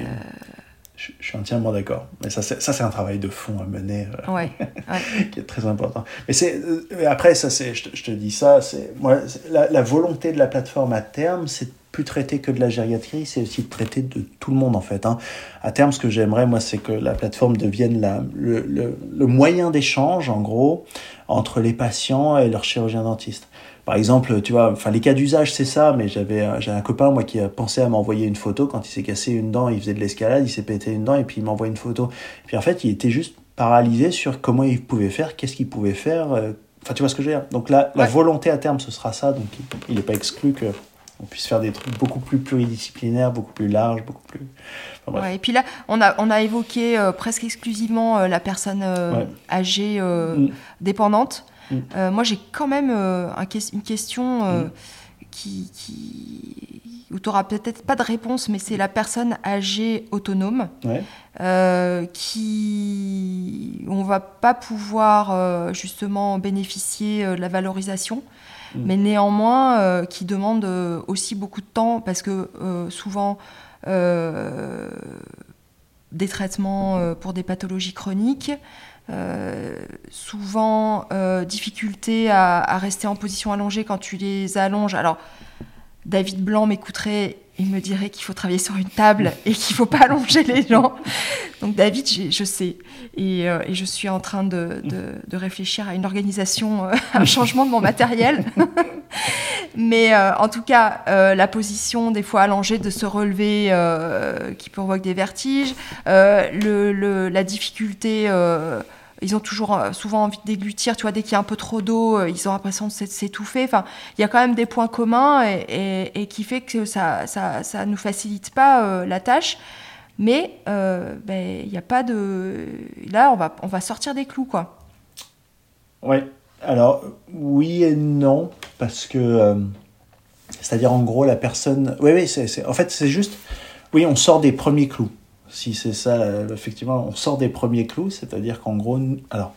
je, suis entièrement d'accord. Mais ça, c'est un travail de fond à mener qui est très important. Mais c'est après, ça, je, je te dis ça, c'est moi la, la, volonté de la plateforme à terme, c'est plus traiter que de la gériatrie, c'est aussi de traiter de tout le monde en fait. Hein. À terme, ce que j'aimerais, moi, c'est que la plateforme devienne la, le, le, le moyen d'échange, en gros, entre les patients et leur chirurgien dentiste. Par exemple, tu vois, enfin les cas d'usage c'est ça, mais j'avais j'ai un copain moi qui a pensé à m'envoyer une photo quand il s'est cassé une dent, il faisait de l'escalade, il s'est pété une dent et puis il m'envoie une photo. Et puis en fait, il était juste paralysé sur comment il pouvait faire, qu'est-ce qu'il pouvait faire. Euh, enfin, tu vois ce que je veux dire? Donc là, la volonté à terme, ce sera ça. Donc il n'est pas exclu que on puisse faire des trucs beaucoup plus pluridisciplinaires, beaucoup plus larges, beaucoup plus. et puis là, on a, on a évoqué euh, presque exclusivement euh, la personne euh, âgée mm. dépendante. Mm. moi, j'ai quand même un, une question mm. qui, qui, où tu n'auras peut-être pas de réponse, mais c'est la personne âgée autonome qui. On va pas pouvoir justement bénéficier de la valorisation. Mm. mais néanmoins euh, qui demande euh, aussi beaucoup de temps parce que euh, souvent des traitements pour des pathologies chroniques, souvent difficulté à, à, rester en position allongée quand tu les allonges. Alors, David Blanc m'écouterait il me dirait qu'il faut travailler sur une table et qu'il faut pas allonger les gens. Donc David, je sais. Euh, et, je suis en train de, réfléchir à une organisation, euh, un changement de mon matériel. Mais euh, en tout cas, la position des fois allongée de se relever qui provoque des vertiges, la difficulté ils ont toujours euh, souvent envie de déglutir, tu vois, dès qu'il y a un peu trop d'eau, euh, ils ont l'impression de s'étouffer. Enfin, il y a quand même des points communs et, qui fait que ça, ça, ça nous facilite pas euh, la tâche. Mais ben, il n'y a pas de. Là, on va, on va sortir des clous, quoi. Oui. Alors, oui et non, parce que. C'est-à-dire, en gros, la personne. Oui, oui, en fait, c'est juste. Oui, on sort des premiers clous si c'est ça, effectivement, on sort des premiers clous, c'est-à-dire qu'en gros, alors,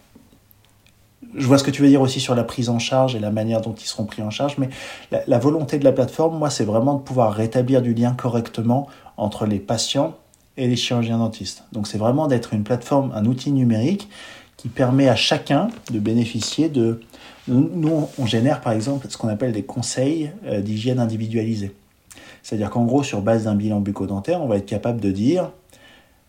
je vois ce que tu veux dire aussi sur la prise en charge et la manière dont ils seront pris en charge, mais la, volonté de la plateforme, moi, c'est vraiment de pouvoir rétablir du lien correctement entre les patients et les chirurgiens dentistes. Donc c'est vraiment d'être une plateforme, un outil numérique qui permet à chacun de bénéficier de... Nous, on génère par exemple ce qu'on appelle des conseils euh, d'hygiène individualisés. C'est-à-dire qu'en gros, sur base d'un bilan bucco-dentaire, on va être capable de dire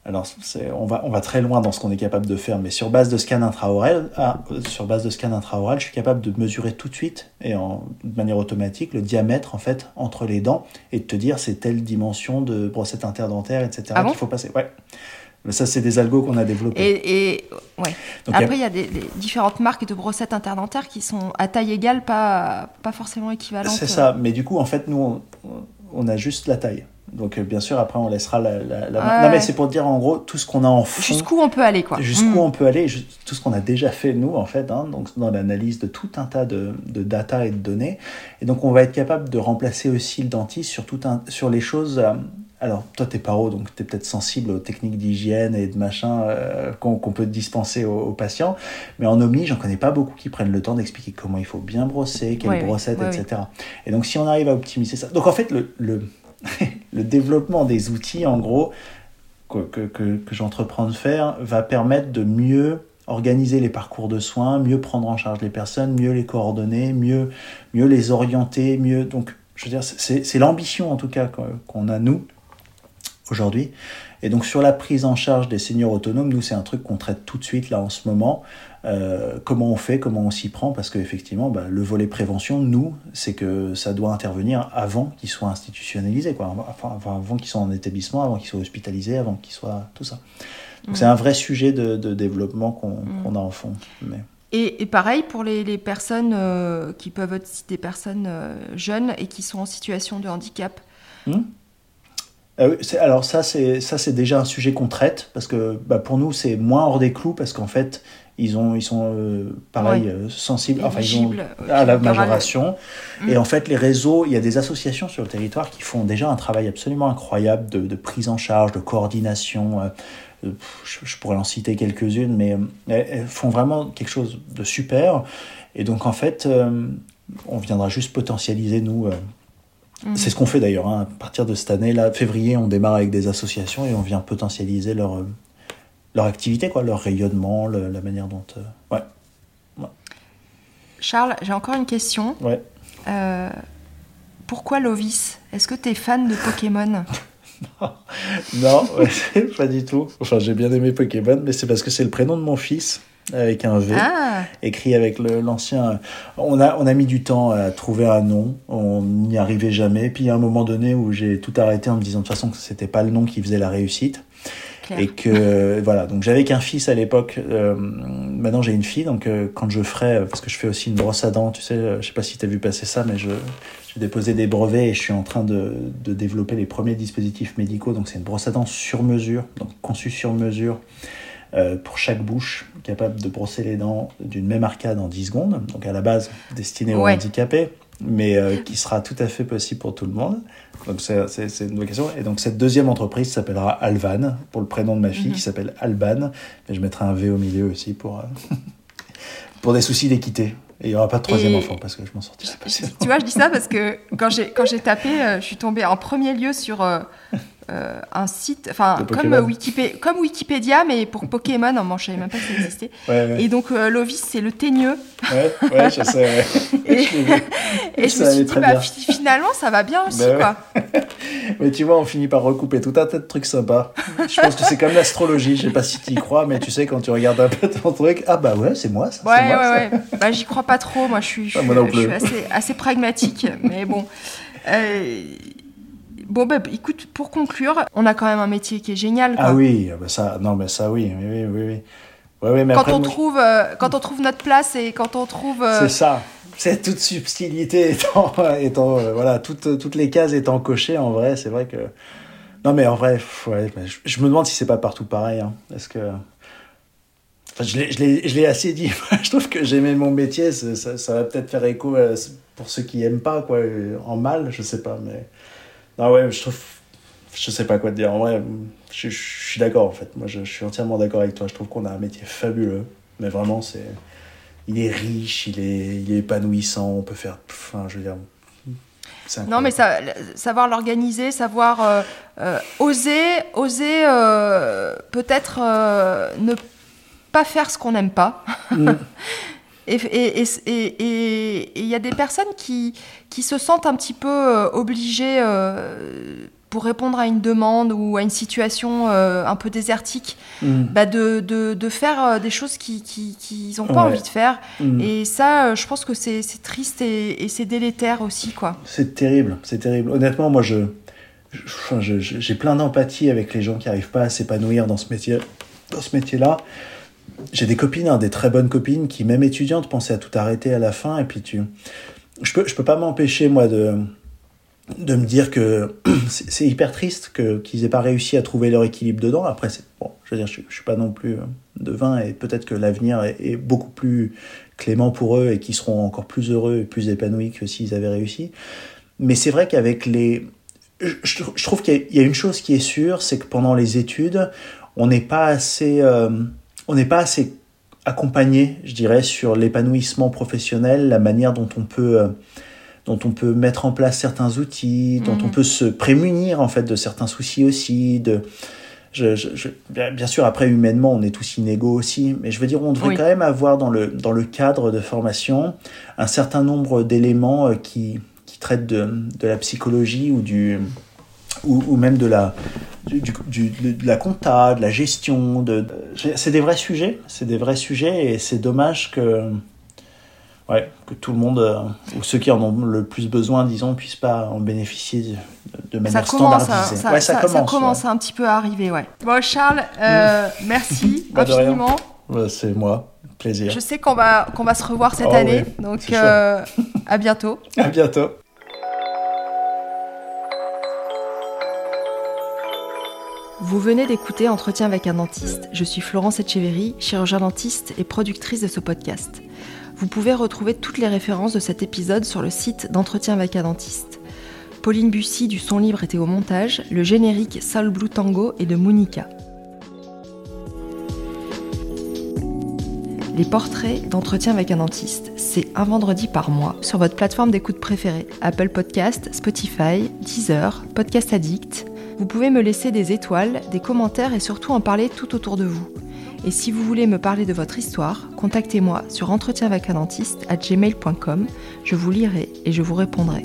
alors, on va, on va très loin dans ce qu'on est capable de faire, mais sur base de scan intraoral, ah, sur base de scan intraoral, je suis capable de mesurer tout de suite et en, de manière automatique le diamètre en fait entre les dents et de te dire c'est telle dimension de brossette interdentaire, etc. Ah qu'il faut passer. Ouais. Mais ça, c'est des algos qu'on a développés. Et, ouais. Après, il y a, des, différentes marques de brossettes interdentaires qui sont à taille égale, pas, pas forcément équivalentes. C'est ça. Mais du coup, en fait, nous, on, on a juste la taille. Donc euh, bien sûr, après on laissera la, la, Non mais c'est pour dire en gros tout ce qu'on a en fond. Jusqu'où on peut aller quoi. Jusqu'où mm. on peut aller, tout ce qu'on a déjà fait nous en fait, hein, donc dans l'analyse de tout un tas de, de, data et de données. Et donc on va être capable de remplacer aussi le dentiste sur, tout un, sur les choses... Euh, alors toi t'es paro, donc t'es peut-être sensible aux techniques d'hygiène et de machin euh, qu'on peut dispenser aux, patients. Mais en OMI, j'en connais pas beaucoup qui prennent le temps d'expliquer comment il faut bien brosser, quelle brossette, etc. Et donc si on arrive à optimiser ça... Donc en fait le, le le développement des outils, en gros, que, que, j'entreprends de faire, va permettre de mieux organiser les parcours de soins, mieux prendre en charge les personnes, mieux les coordonner, mieux, mieux les orienter, mieux. Donc, je veux dire, c'est l'ambition en tout cas qu'on a nous aujourd'hui. Et donc sur la prise en charge des seniors autonomes, nous c'est un truc qu'on traite tout de suite là en ce moment. Euh, comment on fait, comment on s'y prend, parce qu'effectivement, bah, le volet prévention, nous, c'est que ça doit intervenir avant qu'ils soient institutionnalisés, quoi. Enfin, avant qu'ils soient en établissement, avant qu'ils soient hospitalisés, avant qu'ils soient tout ça. Donc c'est un vrai sujet de, développement qu'on a en fond. Mais... Et, pareil pour les, personnes euh, qui peuvent être des personnes euh, jeunes et qui sont en situation de handicap. Hmm alors ça c'est ça c'est déjà un sujet qu'on traite parce que bah, pour nous c'est moins hors des clous parce qu'en fait ils, ont, ils sont euh, pareil, Ouais. euh, sensibles enfin, ils ont, Éligibles, euh, à la majoration. Mm. Et en fait, les réseaux, il y a des associations sur le territoire qui font déjà un travail absolument incroyable de, de prise en charge, de coordination. euh, je, je pourrais en citer quelques-unes, mais elles, font vraiment quelque chose de super. Et donc, en fait, on viendra juste potentialiser, nous. Mhm. C'est ce qu'on fait d'ailleurs. hein. À partir de cette année, là, février, on démarre avec des associations et on vient potentialiser leur, leur activité, quoi, leur rayonnement, le- la manière dont. euh, ouais, Charles, j'ai encore une question. ouais. Euh, pourquoi Lovis? Est-ce que tu es fan de Pokémon? Non, pas du tout. Enfin, j'ai bien aimé Pokémon, mais c'est parce que c'est le prénom de mon fils, avec un V, Ah, écrit avec l'ancien. On a, on a mis du temps à trouver un nom, on n'y arrivait jamais. Puis il y a un moment donné où j'ai tout arrêté en me disant de toute façon que c'était pas le nom qui faisait la réussite. Et que, voilà, donc j'avais qu'un fils à l'époque, euh, maintenant j'ai une fille, donc euh, quand je ferai, parce que je fais aussi une brosse à dents, tu sais, euh, je sais pas si tu as vu passer ça, mais je, j'ai déposé des brevets et je suis en train de, de développer les premiers dispositifs médicaux, donc c'est une brosse à dents sur mesure, donc conçue sur mesure. euh, pour chaque bouche, capable de brosser les dents d'une même arcade en 10 secondes, donc à la base destinée aux Ouais. handicapés, mais euh, qui sera tout à fait possible pour tout le monde. Donc c'est, une vocation. Et donc cette deuxième entreprise s'appellera Alvan, pour le prénom de ma fille, Mhm. qui s'appelle Alban. Et je mettrai un V au milieu aussi pour, euh, pour des soucis d'équité. Et il n'y aura pas de troisième Et- enfant, parce que je m'en sortirai pas. tu vois, je dis ça parce que quand j'ai quand j'ai tapé, euh, je suis tombée en premier lieu sur euh, un site, enfin comme, euh, Wikipé- comme Wikipédia, mais pour Pokémon. Moi, je savais même pas que ça existait. Ouais, ouais, Et donc euh, Lovis, c'est le teigneux. ouais, ouais, je sais. ouais. Et, et je me suis dit, bah, finalement, ça va bien aussi, Bah ouais. quoi. Mais tu vois, on finit par recouper tout un tas de trucs sympas. Je pense que c'est comme l'astrologie. Je sais pas si tu y crois, mais tu sais, quand tu regardes un peu ton truc, ah bah ouais, c'est moi ça. Ouais, moi, ça. ouais, ouais. Bah, j'y crois pas trop. Moi, je suis, je Ah, suis, moi non je plus. suis assez, assez pragmatique. mais bon. Euh, Bon, bah, écoute, pour conclure, on a quand même un métier qui est génial. Quoi. Ah oui, ah bah ça, non, mais ça oui, oui, oui, oui. Ouais, ouais, mais quand, après, on moi, trouve, euh, quand on trouve notre place et quand on trouve. euh, c'est ça. C'est toute subtilité étant, étant euh, voilà, toutes, toutes les cases étant cochées, en vrai, c'est vrai que. Non, mais en vrai, ouais, je, je me demande si c'est pas partout pareil. Hein. Est-ce que. Enfin, je l'ai- assez dit. je trouve que j'aimais mon métier. Ça, ça va peut-être faire écho pour ceux qui aiment pas, quoi, en mal, je sais pas. Mais. Non, ouais, je trouve. Je sais pas quoi te dire. En vrai, je, je suis d'accord, en fait. Moi, je, je suis entièrement d'accord avec toi. Je trouve qu'on a un métier fabuleux. Mais vraiment, c'est. Il est riche, il est, il est épanouissant. On peut faire. Enfin, je veux dire. Non, mais ça, savoir l'organiser, savoir euh, euh, oser, oser euh, peut-être ne pas faire ce qu'on n'aime pas. Mm. Et il y a des personnes qui, qui se sentent un petit peu euh, obligées, euh, pour répondre à une demande ou à une situation euh, un peu désertique, Mm. bah de, de, de faire des choses qu'ils qui, qui, n'ont pas Ouais. envie de faire. Mm. Et ça, je pense que c'est triste et, et c'est délétère aussi, quoi. C'est terrible, c'est terrible. Honnêtement, moi, je, j'ai plein d'empathie avec les gens qui n'arrivent pas à s'épanouir dans ce métier, dans ce métier-là. J'ai des copines, hein, des très bonnes copines, qui même étudiantes pensaient à tout arrêter à la fin, et puis tu, je peux, je peux pas m'empêcher moi de, de me dire que c'est hyper triste que qu'ils aient pas réussi à trouver leur équilibre dedans. Après, c'est bon, je veux dire, je, suis- pas non plus euh, devin, et peut-être que l'avenir est, beaucoup plus clément pour eux et qu'ils seront encore plus heureux et plus épanouis que s'ils avaient réussi. Mais c'est vrai qu'avec les. Je, trouve qu'il y a une chose qui est sûre, c'est que pendant les études, on n'est pas assez. euh, on n'est pas assez accompagné, je dirais, sur l'épanouissement professionnel, la manière dont on peut. euh, dont on peut mettre en place certains outils, dont on peut se prémunir en fait de certains soucis aussi, de, je, je- je- bien, sûr, après, humainement, on est tous inégaux aussi, mais je veux dire, on devrait Oui. quand même avoir dans le, dans le cadre de formation un certain nombre d'éléments euh, qui, qui traitent de, de la psychologie ou, du, ou, ou même de la, du, du- de la compta, de la gestion. De, de- c'est des vrais sujets, c'est des vrais sujets, et c'est dommage que, ouais, que tout le monde, euh, ou ceux qui en ont le plus besoin, disons, puissent pas en bénéficier de, de Ça manière commence, à, standardisée. ça, Ouais, ça- ça ça commence. commence ouais. un petit peu à arriver, ouais. Bon, Charles, euh, merci Bah, infiniment. Ouais, C'est moi, plaisir. Je sais qu'on va, qu'on va se revoir cette Oh, année, oui, donc euh, à bientôt. À bientôt. Vous venez d'écouter Entretien avec un dentiste. Je suis Florence Etcheverry, chirurgien dentiste et productrice de ce podcast. Vous pouvez retrouver toutes les références de cet épisode sur le site d'Entretien avec un dentiste. Pauline Bussy du son libre était au montage, le générique Soul Blue Tango est de Monica. Les portraits d'entretien avec un dentiste, c'est un vendredi par mois sur votre plateforme d'écoute préférée Apple Podcast, Spotify, Deezer, Podcast Addict. Vous pouvez me laisser des étoiles, des commentaires et surtout en parler tout autour de vous. Et si vous voulez me parler de votre histoire, contactez-moi sur entretien avec un dentiste à gmail.com. Je vous lirai et je vous répondrai.